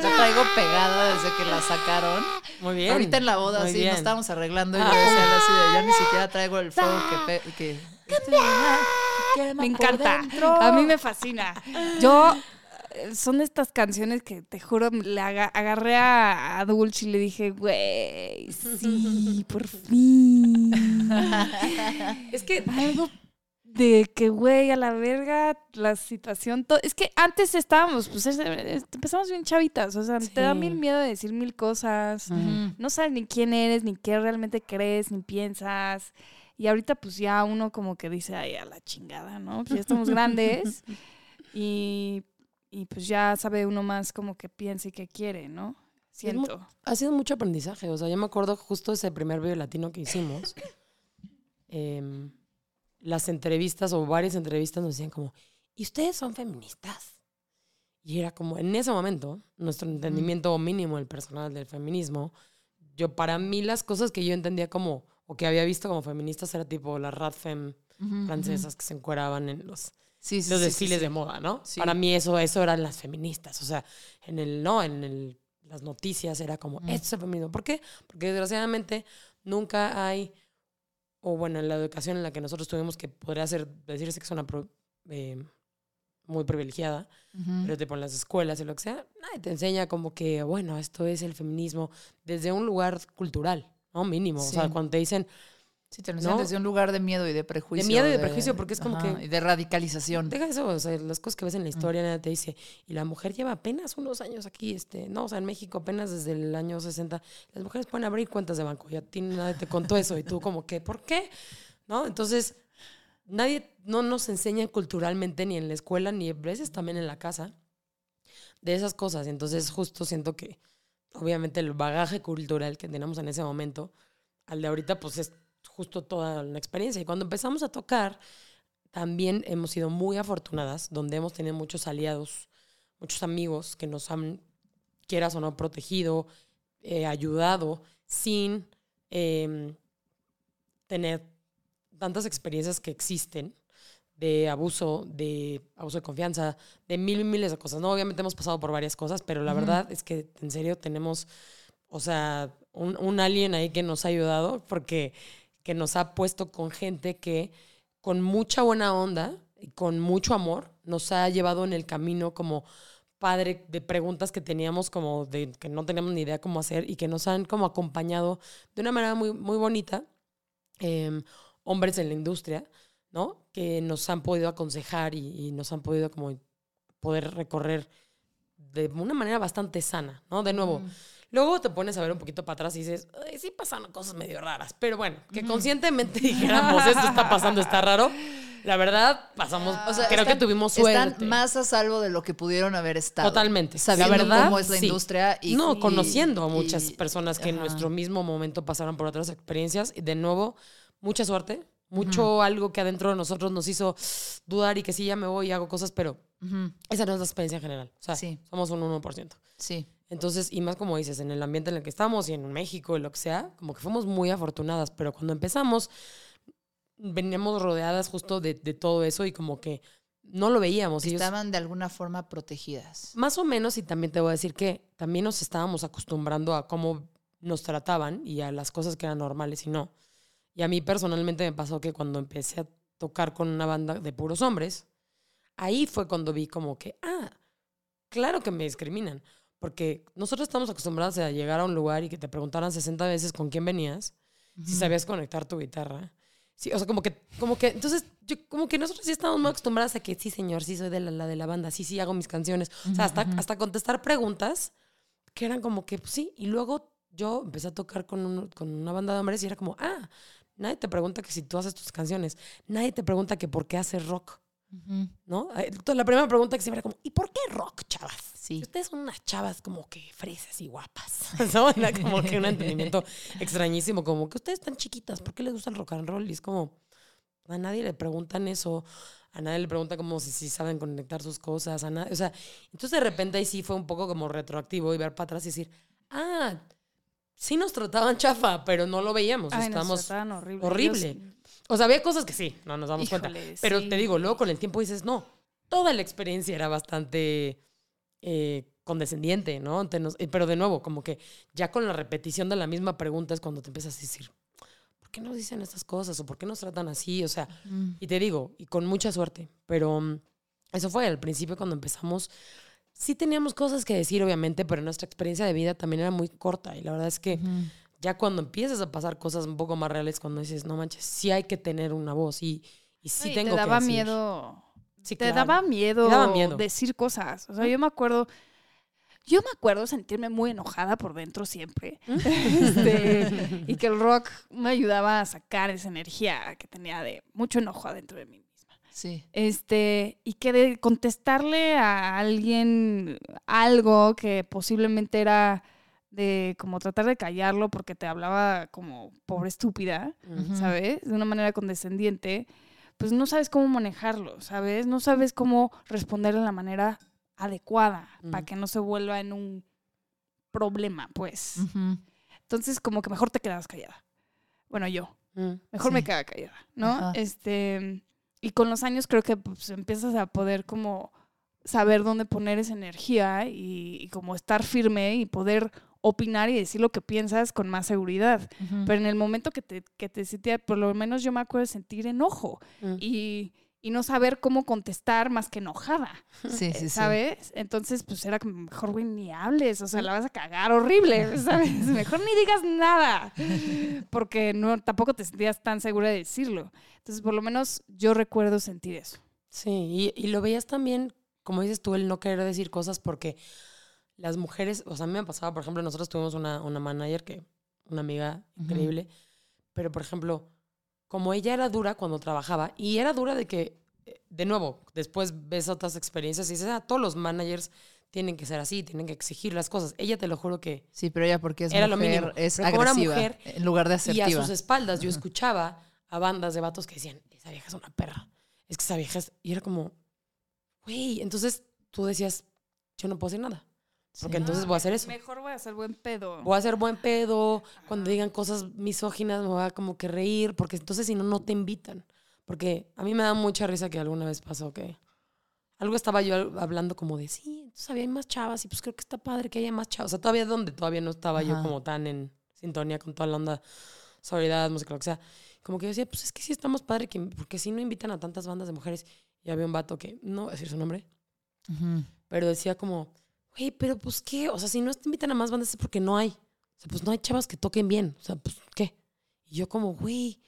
la traigo pegada desde que la sacaron. Muy bien. Ahorita en la boda, Muy sí, bien. nos estábamos arreglando y yo decía así de, ya ni siquiera traigo el fuego que quema Me encanta. A mí me fascina. Yo eh, son estas canciones que te juro le aga- agarré a, a Dulce y le dije, güey, sí, por fin. Es que Algo de que, güey, a la verga, la situación. to- Es que antes estábamos, pues es- es- empezamos bien chavitas. O sea, te da mil miedo de decir mil cosas. No sabes ni quién eres, ni qué realmente crees, ni piensas. Y ahorita pues ya uno como que dice, ay, a la chingada, ¿no? Pues ya estamos grandes y, y pues ya sabe uno más como que piensa y qué quiere, ¿no? Es mu- Siento. ha sido mucho aprendizaje. O sea, yo me acuerdo justo ese primer video latino que hicimos. em, las entrevistas o varias entrevistas nos decían como, ¿y ustedes son feministas? Y era como, en ese momento, nuestro entendimiento mínimo del personal del feminismo, yo para mí las cosas que yo entendía como, o que había visto como feministas era tipo las radfem francesas que se encueraban en los Sí, sí, los sí, desfiles de moda, ¿no? Para mí eso, eso eran las feministas. O sea, en el, no, en el, las noticias era como, esto es el feminismo. ¿Por qué? Porque desgraciadamente nunca hay, o bueno, en la educación en la que nosotros tuvimos que podría ser, decirse que es una pro- eh, muy privilegiada, pero tipo en las escuelas y lo que sea, nadie te enseña como que, bueno, esto es el feminismo desde un lugar cultural, ¿no? Mínimo. O sea, cuando te dicen, Sí, te lo desde un lugar de miedo y de prejuicio. miedo y de prejuicio, porque es como que- Y de radicalización. Deja eso, o sea, las cosas que ves en la historia, nadie te dice, y la mujer lleva apenas unos años aquí, este, no, o sea, en México apenas desde el año 60, las mujeres pueden abrir cuentas de banco, y a ti nadie te contó eso, y tú como que, ¿por qué? ¿No? Entonces, nadie, no nos enseña culturalmente, ni en la escuela, ni a veces también en la casa, de esas cosas, entonces justo siento que, obviamente, el bagaje cultural que tenemos en ese momento, al de ahorita, pues es justo toda la experiencia, y cuando empezamos a tocar, también hemos sido muy afortunadas, donde hemos tenido muchos aliados, muchos amigos que nos han, quieras o no, protegido, eh, ayudado, sin em, tener tantas experiencias que existen de abuso, de abuso de confianza, de mil y miles de cosas. No, obviamente hemos pasado por varias cosas, pero la verdad es que en serio tenemos, o sea, un, un alien ahí que nos ha ayudado porque que nos ha puesto con gente que con mucha buena onda y con mucho amor nos ha llevado en el camino como padre de preguntas que teníamos como de que no teníamos ni idea cómo hacer y que nos han como acompañado de una manera muy, muy bonita em, hombres en la industria, ¿no? Que nos han podido aconsejar y, y nos han podido como poder recorrer de una manera bastante sana, ¿no? De nuevo, luego te pones a ver un poquito para atrás y dices, "Ay, sí pasaron cosas medio raras, pero bueno, que conscientemente dijéramos, esto está pasando, está raro. La verdad, pasamos, O sea, creo están- que tuvimos suerte. Están más a salvo de lo que pudieron haber estado. Totalmente. Sabiendo la verdad, cómo es la sí. industria y no, y- conociendo a muchas y- personas que en nuestro mismo momento pasaron por otras experiencias. Y de nuevo, mucha suerte, mucho algo que adentro de nosotros nos hizo dudar y que sí, ya me voy y hago cosas, pero esa no es la experiencia general. O sea, Sí. somos un 1%. Sí. Entonces, y más como dices, en el ambiente en el que estamos y en México y lo que sea, como que fuimos muy afortunadas, pero cuando empezamos, veníamos rodeadas justo de, de todo eso y como que no lo veíamos. ellos- Estaban de alguna forma protegidas. más o menos, y también te voy a decir que también nos estábamos acostumbrando a cómo nos trataban y a las cosas que eran normales y no. Y a mí personalmente me pasó que cuando empecé a tocar con una banda de puros hombres, ahí fue cuando vi como que, ah, claro que me discriminan. Porque nosotros estamos acostumbrados a llegar a un lugar y que te preguntaran 60 veces con quién venías, si sabías conectar tu guitarra. Sí, o sea, como que, como que, entonces, yo, como que nosotros sí estamos muy acostumbrados a que sí, señor, sí soy de la, la de la banda, sí, sí hago mis canciones. O sea, hasta, hasta contestar preguntas que eran como que, pues, sí. Y luego yo empecé a tocar con, un- con una banda de hombres y era como, ah, nadie te pregunta que si tú haces tus canciones, nadie te pregunta que por qué haces rock, ¿no? Eh, La primera pregunta que siempre era como, ¿y por qué rock, chavas? Sí. Ustedes son unas chavas como que fresas y guapas. ¿no? Era como que un entendimiento extrañísimo, como que ustedes están chiquitas, ¿por qué les gusta el rock and roll? Y es como, a nadie le preguntan eso, a nadie le pregunta como si, si saben conectar sus cosas, a nadie, o sea, entonces de repente ahí sí fue un poco como retroactivo y ver para atrás y decir, ah, sí nos trataban chafa, pero no lo veíamos. Ay, nos Estábamos trataban horrible. O sea, había cosas que sí, no nos damos cuenta. Híjole, Pero sí. te digo, luego con el tiempo dices, no, toda la experiencia era bastante eh, condescendiente, ¿no? Eh, pero de nuevo, como que ya con la repetición de la misma pregunta es cuando te empiezas a decir, ¿por qué nos dicen estas cosas? ¿O por qué nos tratan así? O sea, Mm. y te digo, y con mucha suerte, pero mm, eso fue al principio cuando empezamos. Sí teníamos cosas que decir, obviamente, pero nuestra experiencia de vida también era muy corta. Y la verdad es que ya cuando empiezas a pasar cosas un poco más reales, cuando dices, no manches, sí hay que tener una voz y, y sí Ay, tengo te daba que decir. miedo. Sí, te claro. daba miedo, daba miedo. decir cosas. O sea, yo me acuerdo. Yo me acuerdo sentirme muy enojada por dentro siempre. Este, y que el rock me ayudaba a sacar esa energía que tenía de mucho enojo adentro de mí. Sí. Este, y que de contestarle a alguien algo que posiblemente era de como tratar de callarlo porque te hablaba como pobre estúpida. ¿sabes? De una manera condescendiente, pues no sabes cómo manejarlo, ¿sabes? No sabes cómo responder de la manera adecuada para Ujú. que no se vuelva en un problema, pues. Entonces, como que mejor te quedas callada. Bueno, yo. Mm. Mejor Sí. me quedaba callada, ¿no? Este, y con los años creo que pues, empiezas a poder como saber dónde poner esa energía y, y como estar firme y poder opinar y decir lo que piensas con más seguridad. Pero en el momento que te, que te sentía, por lo menos yo me acuerdo de sentir enojo Mm. y, y no saber cómo contestar más que enojada, Sí, sí, sí. ¿sabes? Entonces, pues era como, mejor, güey, ni hables, o sea, la vas a cagar horrible, ¿sabes? Mejor ni digas nada, porque no, tampoco te sentías tan segura de decirlo. Entonces, por lo menos yo recuerdo sentir eso. Sí, y, y lo veías también, como dices tú, el no querer decir cosas porque las mujeres, o sea, a mí me pasaba, por ejemplo, nosotros tuvimos una, una manager que, una amiga increíble, pero por ejemplo, como ella era dura cuando trabajaba, y era dura de que, eh, de nuevo, después ves otras experiencias y dices, ah, todos los managers tienen que ser así, tienen que exigir las cosas. Ella te lo juro que Sí, pero ella porque es Era lo mujer, mínimo. es Pero agresiva mujer, en lugar de Y asertiva. a sus espaldas yo escuchaba a bandas de vatos que decían, esa vieja es una perra. Es que esa vieja es... Y era como, güey, entonces tú decías, yo no puedo hacer nada. Porque Sí. entonces voy a hacer eso. Mejor voy a hacer buen pedo. Voy a hacer buen pedo. Cuando digan cosas misóginas me voy a como que reír. Porque entonces si no, no te invitan. Porque a mí me da mucha risa que alguna vez pasó que... Algo estaba yo hablando como de, sí, entonces había más chavas y pues creo que está padre que haya más chavas. O sea, todavía donde todavía no estaba yo como tan en sintonía con toda la onda, solidaridad, música, lo que sea. Como que yo decía, pues es que sí estamos padre, que, porque si no invitan a tantas bandas de mujeres. Y había un vato que, no voy a decir su nombre, pero decía como, güey, pero pues qué, o sea, si no te invitan a más bandas es porque no hay. O sea, pues no hay chavas que toquen bien. O sea, pues qué. Y yo como, güey.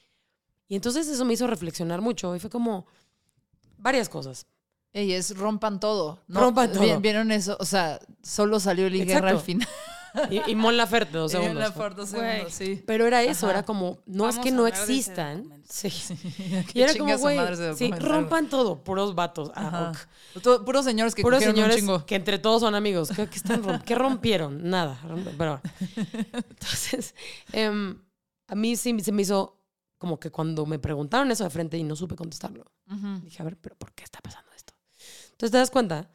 Y entonces eso me hizo reflexionar mucho y fue como varias cosas. Ey, es rompan todo. ¿no? Rompan todo. Vi- ¿Vieron eso? O sea, solo salió Lee Guerra al final. Y, y Mon Laferte, dos segundos. dos segundos, sí. Pero era eso, Ajá. era como, no es que no existan. Sí. Y era como, güey, sí, rompan todo, puros vatos. Ah, ok. Puros señores que Puros señores un chingo. que entre todos son amigos. ¿Qué, qué están romp- qué rompieron? Nada. romp- Pero, entonces, em, a mí sí se me hizo como que cuando me preguntaron eso de frente y no supe contestarlo, dije, a ver, pero ¿por qué está pasando esto? Entonces te das cuenta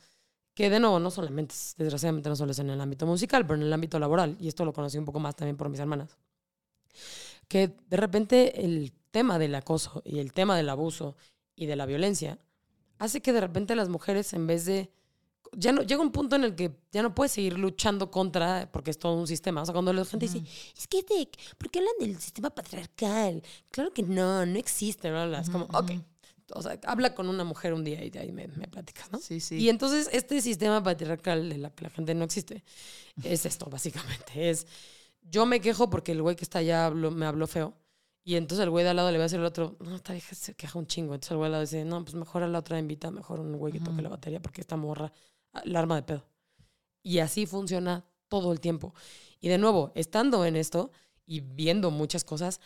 que de nuevo, no solamente, es- desgraciadamente no solo es en el ámbito musical, pero en el ámbito laboral, y esto lo conocí un poco más también por mis hermanas, que de repente el tema del acoso y el tema del abuso y de la violencia hace que de repente las mujeres en vez de ya no llega un punto en el que ya no puedes seguir luchando contra porque es todo un sistema o sea cuando la gente dice es que de, ¿por qué hablan del sistema patriarcal? claro que no no existe bla, bla, bla. es como ok. O sea habla con una mujer un día y de ahí me, me platicas ¿no? Sí, sí. Y entonces este sistema patriarcal de la que la gente no existe es esto, básicamente. Es yo me quejo porque el güey que está allá habló- me habló feo. Y entonces el güey de al lado le va a decir al otro, no, esta vieja se queja un chingo. Entonces el güey de al lado dice, no, pues mejor a la otra invita, mejor un güey que toque la batería porque esta morra, ah, la arma de pedo. Y así funciona todo el tiempo. Y de nuevo, estando en esto y viendo muchas cosas,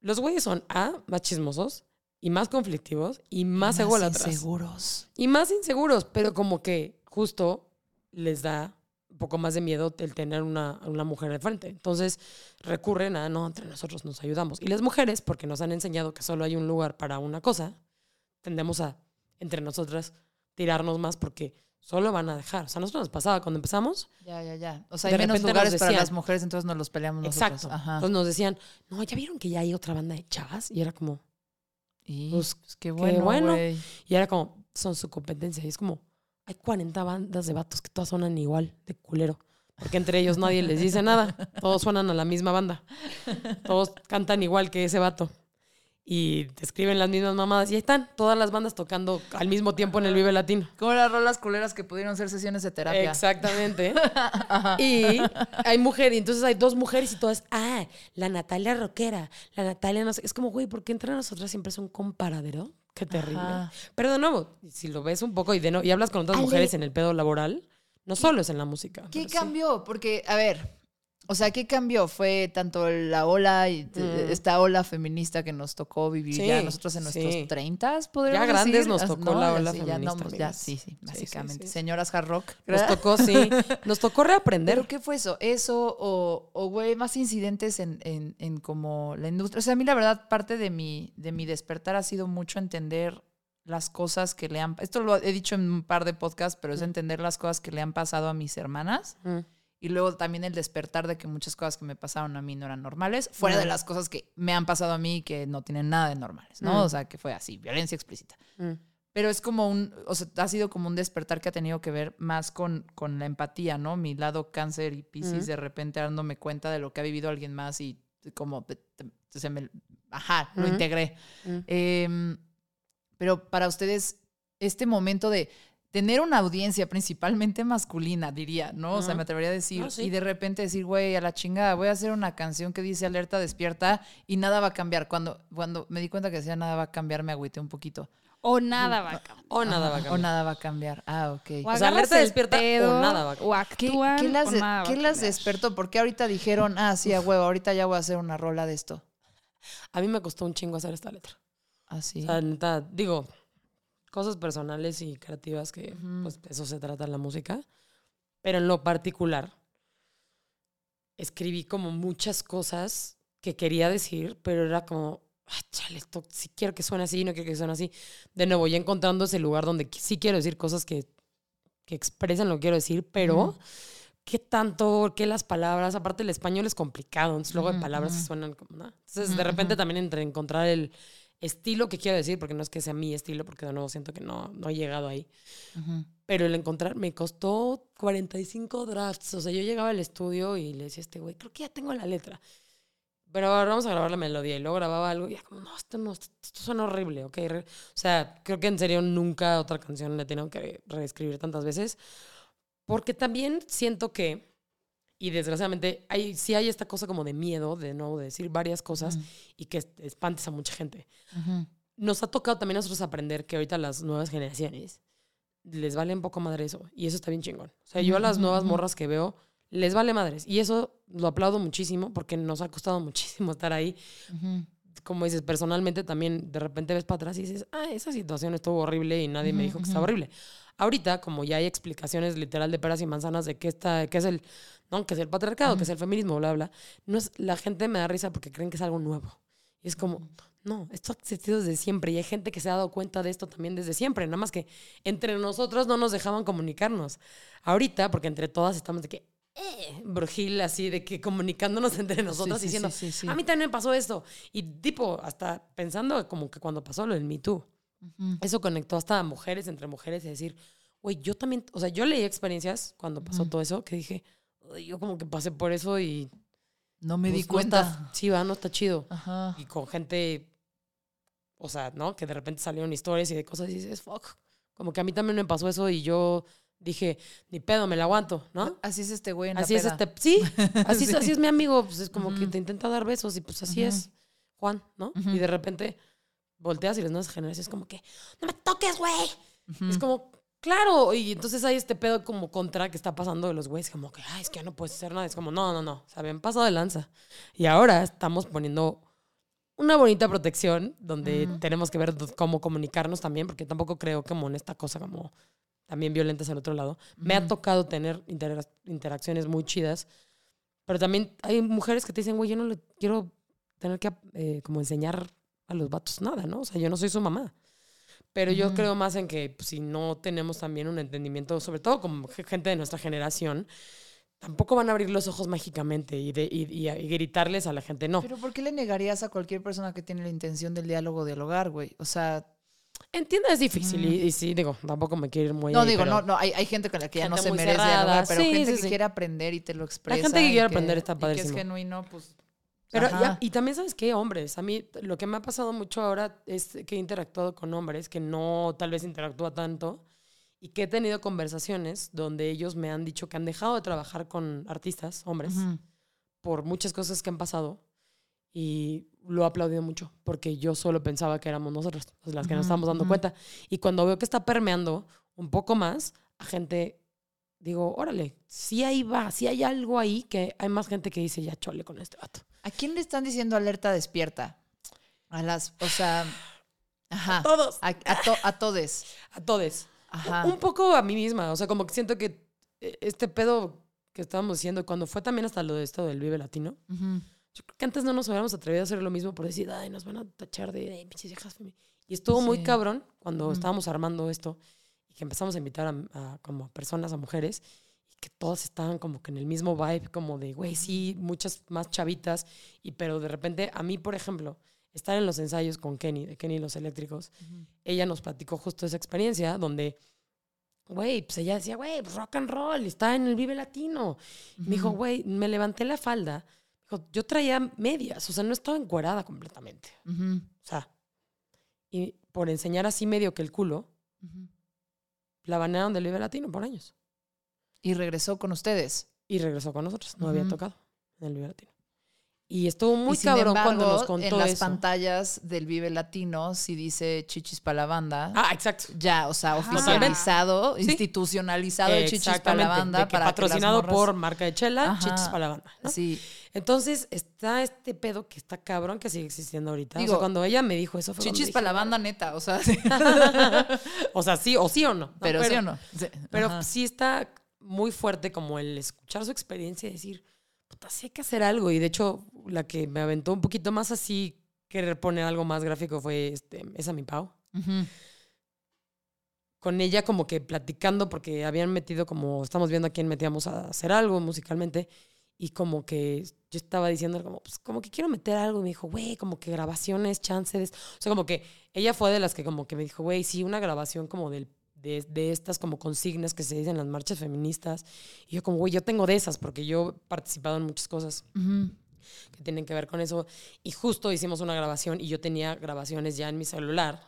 los güeyes son A, más chismosos y más conflictivos y más, ególatras. inseguros. Y más inseguros, pero como que justo les da un poco más de miedo el tener una, una mujer al frente. Entonces recurren a, no, entre nosotros nos ayudamos. Y las mujeres, porque nos han enseñado que solo hay un lugar para una cosa, tendemos a, entre nosotras, tirarnos más porque solo van a dejar. O sea, nosotros nos pasaba cuando empezamos. Ya, ya, ya. O sea, hay menos lugares para decían- las mujeres, entonces nos los peleamos nosotros. Exacto. Ajá. Entonces nos decían, no, ¿ya vieron que ya hay otra banda de chavas? Y era como, Y, pues, pues, qué bueno, bueno. güey. y era como, son su competencia. Y es como, hay 40 bandas de vatos que todas suenan igual, de culero. Porque entre ellos nadie les dice nada. Todos suenan a la misma banda. Todos cantan igual que ese vato. Y te escriben las mismas mamadas. Y ahí están todas las bandas tocando al mismo tiempo en el Vive Latino. Como las rolas culeras que pudieron ser sesiones de terapia. Exactamente. y hay mujeres, y entonces hay dos mujeres y todas, ah, la Natalia rockera, la Natalia no sé. Es como, güey, ¿por qué entre nosotras siempre es un comparadero? Qué terrible. Ajá. Pero de nuevo, si lo ves un poco y, de no- y hablas con otras Ale. mujeres en el pedo laboral, no solo es en la música. ¿Qué sí. cambió? Porque, a ver, o sea, ¿qué cambió? Fue tanto la ola y Mm. esta ola feminista que nos tocó vivir Sí, ya nosotros en nuestros sí. 30, podríamos Ya grandes decir? nos Ah, tocó la ola sí, ya, feminista, no, ya, sí, sí, básicamente. Señoras hard rock. Nos tocó, sí. Nos tocó reaprender. ¿Pero qué fue eso? ¿Eso o, o güey, más incidentes en, en, en como la industria? O sea, a mí la verdad, parte de mi, de mi despertar ha sido mucho entender las cosas que le han... Esto lo he dicho en un par de podcasts, pero es entender las cosas que le han pasado a mis hermanas. Mm. Y luego también el despertar de que muchas cosas que me pasaron a mí no eran normales, fuera de las cosas que me han pasado a mí que no tienen nada de normales, ¿no? Mm. O sea, que fue así, violencia explícita. Mm. Pero es como un, o sea, ha sido como un despertar que ha tenido que ver más con, con la empatía, ¿no? Mi lado cáncer y piscis, de repente dándome cuenta de lo que ha vivido alguien más y como se me, ajá, lo integré. Em, pero para ustedes, este momento de tener una audiencia principalmente masculina, diría, ¿no? O sea, me atrevería a decir, No, sí. y de repente decir, güey, a la chingada, voy a hacer una canción que dice alerta despierta y nada va a cambiar. Cuando, cuando me di cuenta que decía nada va a cambiar, me agüité un poquito. O nada va a cambiar. O nada va a cambiar. O nada va a cambiar. Ah, ok. O, sea, alerta despierta o nada va a O ¿Qué, actúan qué las, o nada va qué a las cambiar. despertó? ¿Por qué ahorita dijeron, ah, sí, a huevo, ahorita ya voy a hacer una rola de esto? A mí me costó un chingo hacer esta letra. Así. O sea, digo, cosas personales y creativas que, Ujú. pues, eso se trata en la música. Pero en lo particular, escribí como muchas cosas que quería decir, pero era como, ay, chale, esto sí quiero que suene así, no quiero que suene así. De nuevo, ya encontrando ese lugar donde sí quiero decir cosas que, que expresen lo que quiero decir, pero qué tanto, qué las palabras, aparte el español es complicado, entonces luego hay palabras que suenan como nada. Entonces, de repente también entre encontrar el estilo que quiero decir, porque no es que sea mi estilo, porque de nuevo siento que no, no he llegado ahí. Ujú. Pero el encontrar me costó 45 drafts. O sea, yo llegaba al estudio y le decía a este güey, creo que ya tengo la letra. Pero ahora vamos a grabar la melodía. Y luego grababa algo y ya como, no, esto no, esto, suena horrible, ¿ok? O sea, creo que en serio nunca otra canción le he tenido que reescribir tantas veces. Porque también siento que, y desgraciadamente, hay, sí hay esta cosa como de miedo, de nuevo, de decir varias cosas Ujú. y que espantes a mucha gente Ujú. nos ha tocado también a nosotros aprender que ahorita las nuevas generaciones les vale un poco madre eso. Y eso está bien chingón. O sea, yo a las nuevas morras que veo, les vale madres. Y eso lo aplaudo muchísimo porque nos ha costado muchísimo estar ahí. Ujú. Como dices, personalmente también de repente ves para atrás y dices, ah, esa situación estuvo horrible y nadie me Ujú, dijo que estaba horrible. Ahorita, como ya hay explicaciones literal de peras y manzanas de qué está, qué es el, no, que es el patriarcado, que es el feminismo, bla, bla, no es, la gente me da risa porque creen que es algo nuevo. Y es como, no, esto ha existido desde siempre y hay gente que se ha dado cuenta de esto también desde siempre, nada más que entre nosotros no nos dejaban comunicarnos. Ahorita, porque entre todas estamos de que, eh, brujil, así, de que comunicándonos entre nosotros sí, diciendo, sí, sí, a mí también me pasó esto. Y tipo, hasta pensando como que cuando pasó lo del Me Too, Ujú. eso conectó hasta a mujeres entre mujeres y decir, güey, yo también, o sea, yo leí experiencias cuando pasó Ujú. todo eso que dije, "Uy, yo como que pasé por eso y... No me di pues, no está- cuenta. sí, va, no está chido Ajá. y con gente, o sea, ¿no? Que de repente salieron historias y de cosas y dices, fuck. Como que a mí también me pasó eso y yo dije, ni pedo, me la aguanto, ¿no? Así es este güey en Así la es peda. este, sí, así, Sí. es, así es mi amigo, pues es como que Ujú. te intenta dar besos y pues así es Juan, ¿no? Y de repente volteas y las nuevas generaciones es como que, no me toques, güey. Es como, claro, y entonces hay este pedo como contra que está pasando de los güeyes, como que, ay, es que ya no puedes hacer nada. Es como, no, no, no, o sea, habían pasado de lanza. Y ahora estamos poniendo una bonita protección donde tenemos que ver cómo comunicarnos también, porque tampoco creo como en esta cosa como también violentas al otro lado. Me ha tocado tener intera- interacciones muy chidas, pero también hay mujeres que te dicen, güey, yo no le quiero tener que eh, como enseñar a los vatos nada, ¿no? O sea, yo no soy su mamá. Pero yo Ujú. creo más en que pues, si no tenemos también un entendimiento, sobre todo como ge- gente de nuestra generación, tampoco van a abrir los ojos mágicamente y, de- y- y- y gritarles a la gente no. Pero ¿por qué le negarías a cualquier persona que tiene la intención del diálogo dialogar, güey? O sea, Entiendo, es difícil y, y sí, digo, tampoco me quiero ir muy no ahí, digo, no, no, hay, hay gente con la que ya no se merece cerrada, dialogar, pero sí, gente sí, que sí. quiere aprender y te lo expresa. gente que quiere aprender está y que es padrísimo. genuino, pues... Pero, ajá. y, también, ¿sabes qué? Hombres. A mí lo que me ha pasado mucho ahora es que he interactuado con hombres que no tal vez interactúa tanto y que he tenido conversaciones donde ellos me han dicho que han dejado de trabajar con artistas, hombres, Ujú. por muchas cosas que han pasado y lo he aplaudido mucho porque yo solo pensaba que éramos nosotros las que nos Ujú, estábamos dando ujú. cuenta. Y cuando veo que está permeando un poco más a gente, digo, órale, sí ahí va, sí hay algo ahí que hay más gente que dice, ya chole con este vato. ¿A quién le están diciendo alerta despierta? A las, o sea, ajá. Todos. A, a, to- a todes. A todos. Ajá. Un poco a mí misma, o sea, como que siento que eh, este pedo que estábamos diciendo, cuando fue también hasta lo de esto del Vive Latino, yo creo que antes no nos hubiéramos atrevido a hacer lo mismo por decir, ay, nos van a tachar de, "Ay, pinches viejas femi-". Y estuvo muy cabrón cuando Ujú. estábamos armando esto y que empezamos a invitar a, a como personas, a mujeres, que todas estaban como que en el mismo vibe, como de, güey, sí, muchas más chavitas, y pero de repente a mí, por ejemplo, estar en los ensayos con Kenny, de Kenny y los Eléctricos, ella nos platicó justo esa experiencia donde, güey, pues ella decía, güey, pues rock and roll, está en el Vive Latino. Me dijo, güey, me levanté la falda. Dijo, yo traía medias, o sea, no estaba encuerada completamente. O sea, y por enseñar así medio que el culo, la banearon del Vive Latino por años. Y regresó con ustedes. Y regresó con nosotros, no había Ujú. tocado en el Vive Latino. Y estuvo muy y cabrón embargo, cuando nos contó en las eso. pantallas del Vive Latino, si dice chichis para la banda, Ah, exacto. ya, o sea, oficializado, Sí. institucionalizado el chichis para la banda. de que para que las patrocinado morras- por marca de chela, Ajá. chichis para la banda. ¿no? Sí, Entonces está este pedo que está cabrón que sigue existiendo ahorita. Digo, o sea, cuando ella me dijo eso fue chichis para la banda neta, o sea, sí. O sea, sí o sí o no. No, pero, sí o no. Sí. Pero Ajá. sí está muy fuerte como el escuchar su experiencia y decir, puta, sí hay que hacer algo. Y de hecho, la que me aventó un poquito más así, querer poner algo más gráfico fue este, esa mi Pau. Con ella como que platicando porque habían metido como, estamos viendo a quién metíamos a hacer algo musicalmente. Y como que yo estaba diciendo como, pues como que quiero meter algo. Y me dijo, güey, como que grabaciones, chances. O sea, como que ella fue de las que como que me dijo, güey, sí, una grabación como del, de, de estas como consignas que se dicen en las marchas feministas. Y yo como, güey, yo tengo de esas porque yo he participado en muchas cosas Ujú. que tienen que ver con eso. Y justo hicimos una grabación y yo tenía grabaciones ya en mi celular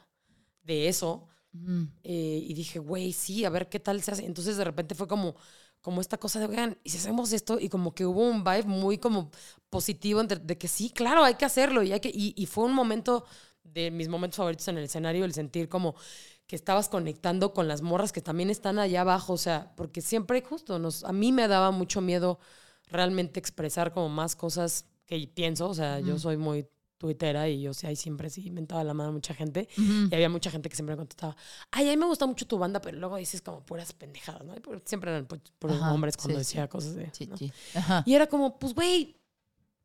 de eso. Ujú. Eh, y dije, güey, sí, a ver qué tal se hace. Entonces de repente fue como, como esta cosa de, oigan, ¿y si hacemos esto? Y como que hubo un vibe muy como positivo entre- de que sí, claro, hay que hacerlo. Y, hay que, y, y fue un momento de mis momentos favoritos en el escenario, el sentir como que estabas conectando con las morras que también están allá abajo. O sea, porque siempre justo, nos, a mí me daba mucho miedo realmente expresar como más cosas que pienso. O sea, yo soy muy tuitera y yo sí, ahí siempre sí inventaba la mano a mucha gente. Y había mucha gente que siempre me contestaba, ay, a mí me gusta mucho tu banda, pero luego dices como puras pendejadas, ¿no? Por- Siempre eran pu- puros Ajá, hombres cuando sí, sí. decía cosas de... Sí. Y era como, pues, güey,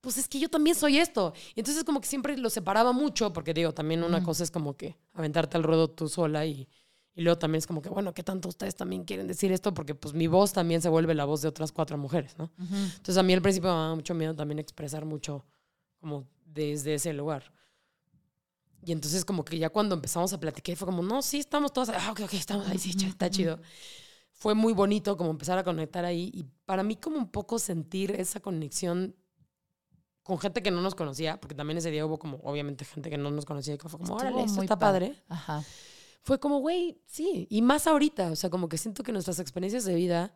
pues es que yo también soy esto. Y entonces como que siempre lo separaba mucho, porque digo, también una Ujú. cosa es como que aventarte al ruedo tú sola y, y luego también es como que, bueno, ¿qué tanto ustedes también quieren decir esto? Porque pues mi voz también se vuelve la voz de otras cuatro mujeres, ¿no? Ujú. Entonces a mí al principio me daba mucho miedo también expresar mucho como desde ese lugar. Y entonces como que ya cuando empezamos a platicar fue como, no, sí, estamos todas, ah, ok, ok, estamos ahí, sí, está chido. Fue muy bonito como empezar a conectar ahí y para mí como un poco sentir esa conexión con gente que no nos conocía, porque también ese día hubo como, obviamente, gente que no nos conocía y que fue como, Estuvo órale, esto está padre. padre. Ajá. Fue como, güey, sí, y más ahorita, o sea, como que siento que nuestras experiencias de vida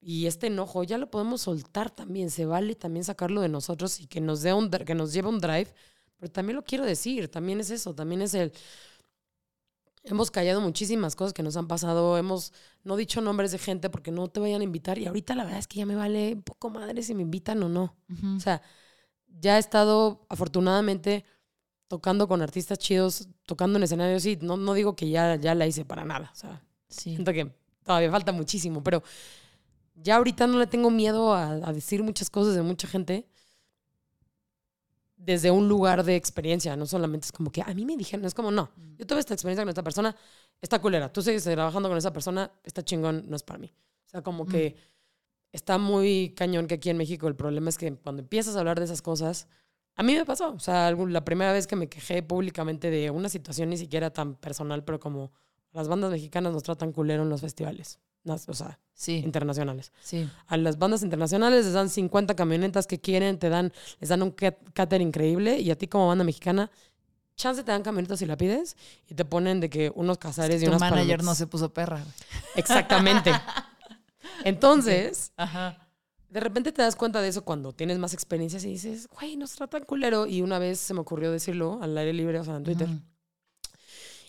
y este enojo ya lo podemos soltar también, se vale también sacarlo de nosotros y que nos dé un que nos lleve un drive, pero también lo quiero decir, también es eso, también es el hemos callado muchísimas cosas que nos han pasado, hemos no dicho nombres de gente porque no te vayan a invitar y ahorita la verdad es que ya me vale un poco madre si me invitan o no. O sea, ya he estado afortunadamente tocando con artistas chidos, tocando en escenarios, sí, no, no digo que ya, ya la hice para nada, o sea, Sí. siento que todavía falta muchísimo, pero ya ahorita no le tengo miedo a, a decir muchas cosas de mucha gente. Desde un lugar de experiencia, no solamente es como que a mí me dijeron, es como, no, yo tuve esta experiencia con esta persona, está culera, tú sigues trabajando con esa persona, está chingón, no es para mí. O sea, como que está muy cañón que aquí en México el problema es que cuando empiezas a hablar de esas cosas, a mí me pasó, o sea, la primera vez que me quejé públicamente de una situación ni siquiera tan personal, pero como las bandas mexicanas nos tratan culero en los festivales, o sea, Sí, internacionales. sí. A las bandas internacionales les dan 50 camionetas que quieren, te dan, les dan un cáter increíble y a ti como banda mexicana, chance te dan camionetas si la pides y te ponen de que unos cazares y tu unas manager palomitas. no se puso perra. Exactamente. Entonces, Ajá. de repente te das cuenta de eso cuando tienes más experiencias y dices, güey, nos tratan culero. Y una vez se me ocurrió decirlo al aire libre, o sea, en Twitter.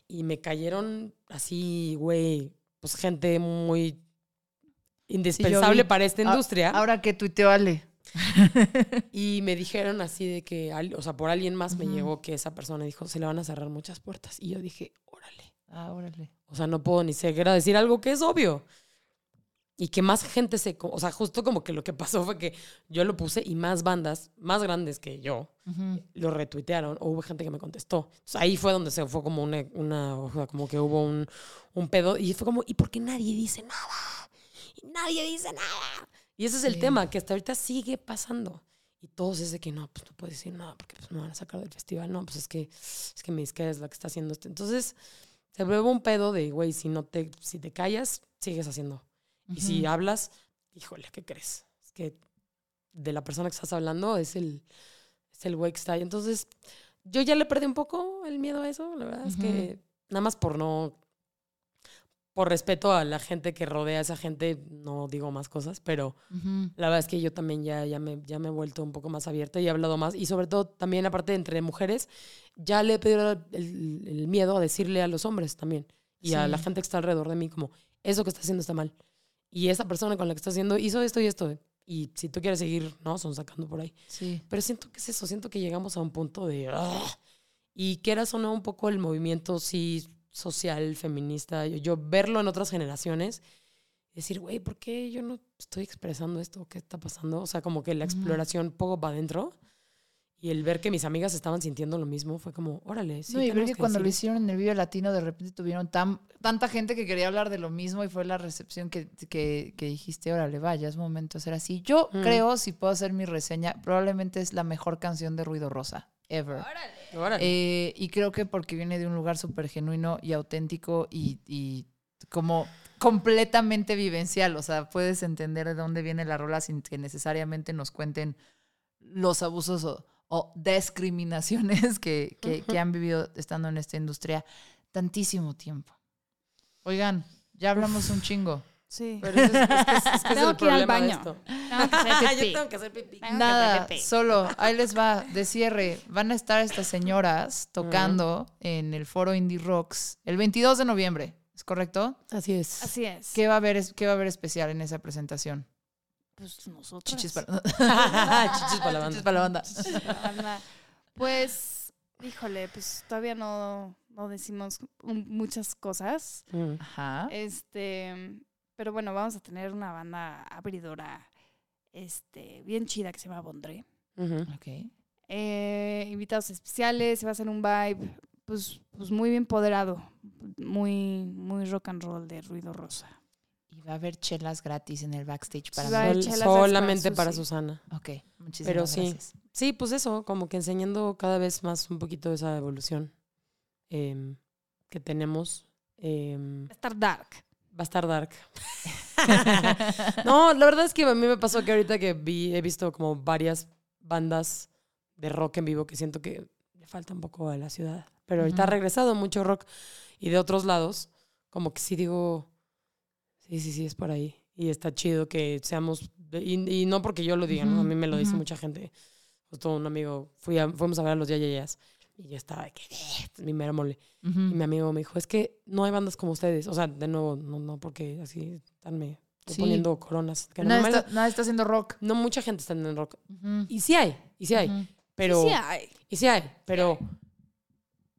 Y me cayeron así, güey, pues gente muy indispensable para esta industria. Ahora que tuiteó Ale. Y me dijeron así de que, o sea, por alguien más me llegó que esa persona dijo, se le van a cerrar muchas puertas. Y yo dije, órale. Ah, órale. O sea, no puedo ni siquiera decir algo que es obvio. Y que más gente se... O sea, justo como que lo que pasó fue que yo lo puse y más bandas, más grandes que yo, Ujú. lo retuitearon o hubo gente que me contestó. Entonces, ahí fue donde se fue como una, una como que hubo un, un pedo y fue como, ¿y por qué nadie dice nada? Y nadie dice nada. Y ese es el Sí. tema, que hasta ahorita sigue pasando. Y todos es de que no, pues no puedo decir nada porque pues, me van a sacar del festival. No, pues es que, es que mi disquera es la que está haciendo esto. Entonces, se vuelve un pedo de, güey, si, no te, si te callas, sigues haciendo. Y si hablas, híjole, ¿qué crees? Es que de la persona que estás hablando es el, es el güey que está ahí. Entonces, yo ya le perdí un poco el miedo a eso. La verdad es que nada más por no. Por respeto a la gente que rodea a esa gente, no digo más cosas, pero Ujú. la verdad es que yo también ya, ya, me, ya me he vuelto un poco más abierta y he hablado más. Y sobre todo, también, aparte entre mujeres, ya le he pedido el, miedo a decirle a los hombres también y a la gente que está alrededor de mí, como, eso que está haciendo está mal. Y esa persona con la que está haciendo hizo esto y esto. Y si tú quieres seguir, ¿no? Son sacando por ahí. Sí. Pero siento que es eso, siento que llegamos a un punto de... Y quieras o no, un poco el movimiento, sí, social, feminista, yo, yo verlo en otras generaciones, decir, güey, ¿por qué yo no estoy expresando esto? ¿Qué está pasando? O sea, como que la Ujú. exploración poco para adentro y el ver que mis amigas estaban sintiendo lo mismo fue como, órale, sí. no, y ver que cuando lo hicieron en el video latino, de repente tuvieron tan, tanta gente que quería hablar de lo mismo y fue la recepción que, que, que dijiste, órale, vaya, es momento de ser así. Yo Mm. creo, si puedo hacer mi reseña, probablemente es la mejor canción de Ruido Rosa, ever. esto. Órale. Eh, y creo que porque viene de un lugar súper genuino y auténtico y, y como completamente vivencial. O sea, puedes entender de dónde viene la rola sin que necesariamente nos cuenten los abusos o, o discriminaciones que, que- que han vivido estando en esta industria tantísimo tiempo. Oigan, ya hablamos un chingo. Sí. Pero es, es que es, es que es Tengo el que ir al baño. esto. Tengo que hacer Yo tengo que hacer pipí. Nada, pipí. solo, ahí les va, de cierre. Van a estar estas señoras tocando en el foro Indie Rocks el 22 de noviembre, ¿es correcto? Así es. Así es. ¿Qué va a haber, es- qué va a haber especial en esa presentación? Pues nosotros. Chichis para, Chichis para la banda. Chichis para la banda. Anda. Pues, híjole, pues todavía no, no decimos muchas cosas. Mm. Ajá. Este, pero bueno, vamos a tener una banda abridora, este, bien chida que se llama Bondré. Ok. Eh, invitados especiales, se va a hacer un vibe, pues, pues muy bien poderado, muy, muy rock and roll de ruido rosa. Va a haber chelas gratis en el backstage para Va a haber chelas solamente para. Susana. Ok, muchísimas Pero sí. gracias. Sí, pues eso, como que enseñando cada vez más un poquito de esa evolución em, que tenemos. em, Va a estar dark. va a estar dark. no, la verdad es que a mí me pasó que ahorita que vi, he visto como varias bandas de rock en vivo que siento que le falta un poco a la ciudad. Pero ahorita ha Ujú. regresado mucho rock y de otros lados, como que sí digo, sí, sí, sí, es por ahí. Y está chido que seamos, y, y no porque yo lo diga, ¿no? A mí me lo dice mucha gente. Justo un amigo, fui a- fuimos a ver a los Yayayas y yo estaba que, "Eh, mi mera mole. Ujú. Y mi amigo me dijo, es que no hay bandas como ustedes. O sea, de nuevo, no, no porque así están me estoy Sí. poniendo coronas. Que Nada está, nada está haciendo rock. no mucha gente está en rock. Y sí hay, y sí hay. Pero, Sí hay. y sí hay, pero,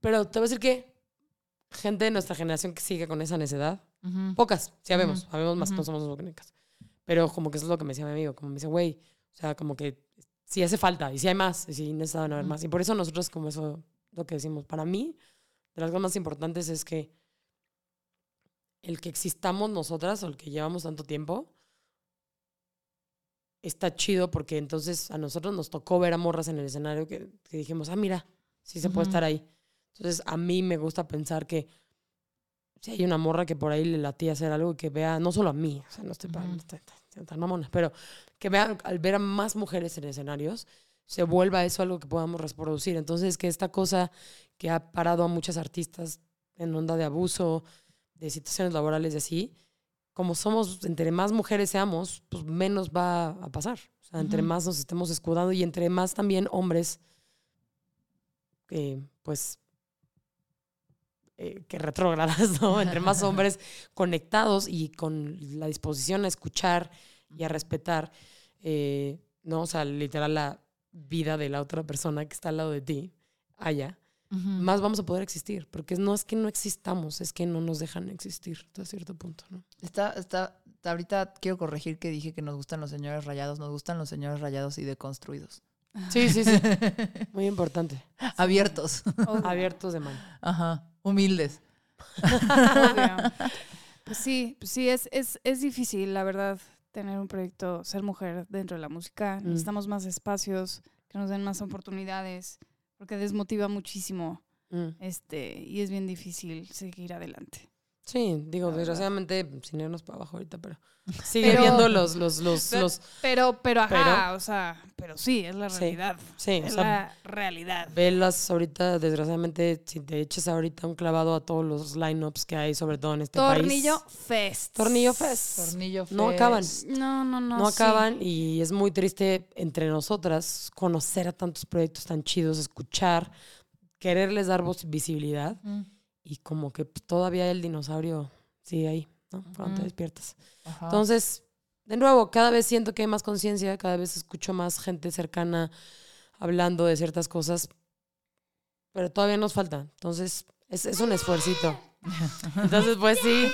pero te voy a decir que gente de nuestra generación que sigue con esa necedad, Pocas, sí habemos, Ujú. habemos más, no somos únicas. Pero como que eso es lo que me decía mi amigo, como me dice, güey, o sea, como que si hace falta y si hay más, y si necesitan haber más. Y por eso nosotros, como eso, lo que decimos, para mí, de las cosas más importantes es que el que existamos nosotras o el que llevamos tanto tiempo está chido porque entonces a nosotros nos tocó ver a morras en el escenario que, que dijimos, ah, mira, sí se puede Ujú. estar ahí. Entonces a mí me gusta pensar que si hay una morra que por ahí le latía hacer algo y que vea, no solo a mí, o sea, no estoy, no estoy tan- tan mamona, pero que vea, al ver a más mujeres en escenarios, se vuelva eso algo que podamos reproducir. Entonces, que esta cosa que ha parado a muchas artistas en onda de abuso, de situaciones laborales y así, como somos, entre más mujeres seamos, pues menos va a pasar. O sea, entre más nos estemos escudando y entre más también hombres, que pues, eh, que retrógradas, ¿no? Entre más hombres conectados y con la disposición a escuchar y a respetar, eh, ¿no? O sea, literal la vida de la otra persona que está al lado de ti, allá, más vamos a poder existir. Porque no es que no existamos, es que no nos dejan existir hasta cierto punto, ¿no? Está, está, ahorita quiero corregir que dije que nos gustan los señores rayados, nos gustan los señores rayados y deconstruidos. Sí, sí, sí. Muy importante. Abiertos. Obvio, Abiertos de mano. Ajá. Humildes. obvio. Pues sí, pues sí, es, es, es difícil, la verdad, tener un proyecto, ser mujer dentro de la música. Mm. Necesitamos más espacios, que nos den más oportunidades, porque desmotiva muchísimo. Mm. Este, y es bien difícil seguir adelante. Sí, digo, La verdad. desgraciadamente, sin irnos para abajo ahorita, pero sigue Pero- viendo los, los, los, Pero- los, Pero, pero, ajá, Pero- o sea, pero sí, es la realidad. sí, es sea, la realidad. velas ahorita, desgraciadamente, si te echas ahorita un clavado a todos los lineups que hay, sobre todo en este Tornillo país. Fest. Tornillo Fest. Tornillo No Fest. acaban. No, no, no. No sí. acaban y es muy triste entre nosotras conocer a tantos proyectos tan chidos, escuchar, quererles dar voz visibilidad Mm. Y como que todavía el dinosaurio sigue ahí, ¿no? Cuando te despiertas. Ajá. Entonces, de nuevo, cada vez siento que hay más conciencia, cada vez escucho más gente cercana hablando de ciertas cosas, pero todavía nos falta. Entonces, es, es un esfuercito. Entonces, pues sí,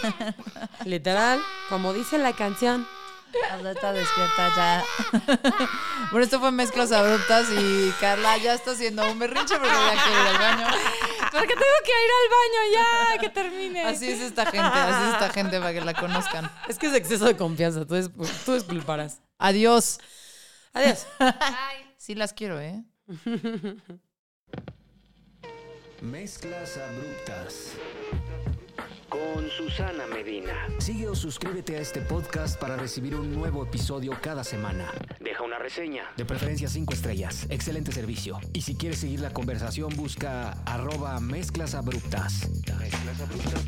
literal, como dice la canción. Alerta despierta ya. bueno, esto fue mezclas abruptas y Carla ya está haciendo un berrinche porque ya quiere ir al baño. Porque tengo que ir al baño ya, que termine. Así es esta gente, así es esta gente para que la conozcan. Es que es exceso de confianza, tú, tú disculparás. Adiós. Adiós. Sí las quiero, ¿eh? Mezclas abruptas. Con Susana Medina. Sigue o suscríbete a este podcast para recibir un nuevo episodio cada semana. Deja una reseña. De preferencia 5 estrellas. Excelente servicio. Y si quieres seguir la conversación, busca arroba mezclas abruptas. Mezclas abruptas.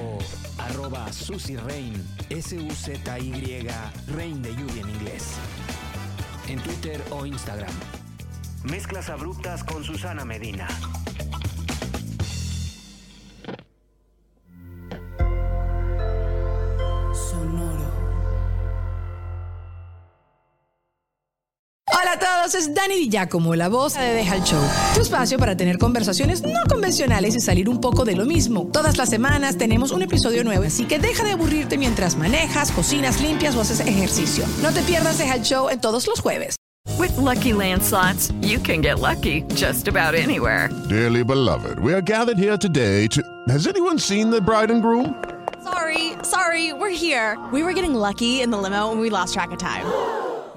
O arroba Susy Rain. S-U-Z-Y. Rain de lluvia en inglés. En Twitter o Instagram. Mezclas abruptas con Susana Medina. Hola a todos, es Dani Di Giacomo, la voz de Deja el Show. Tu espacio para tener conversaciones no convencionales y salir un poco de lo mismo. Todas las semanas tenemos un episodio nuevo, así que deja de aburrirte mientras manejas, cocinas, limpias o haces ejercicio. No te pierdas Deja el Show en todos los jueves. With Lucky Land slots, you can get lucky just about anywhere. Dearly beloved, we are gathered here today to. Has anyone seen the bride and groom? Sorry, sorry, we're here. We were getting lucky in the limo and we lost track of time.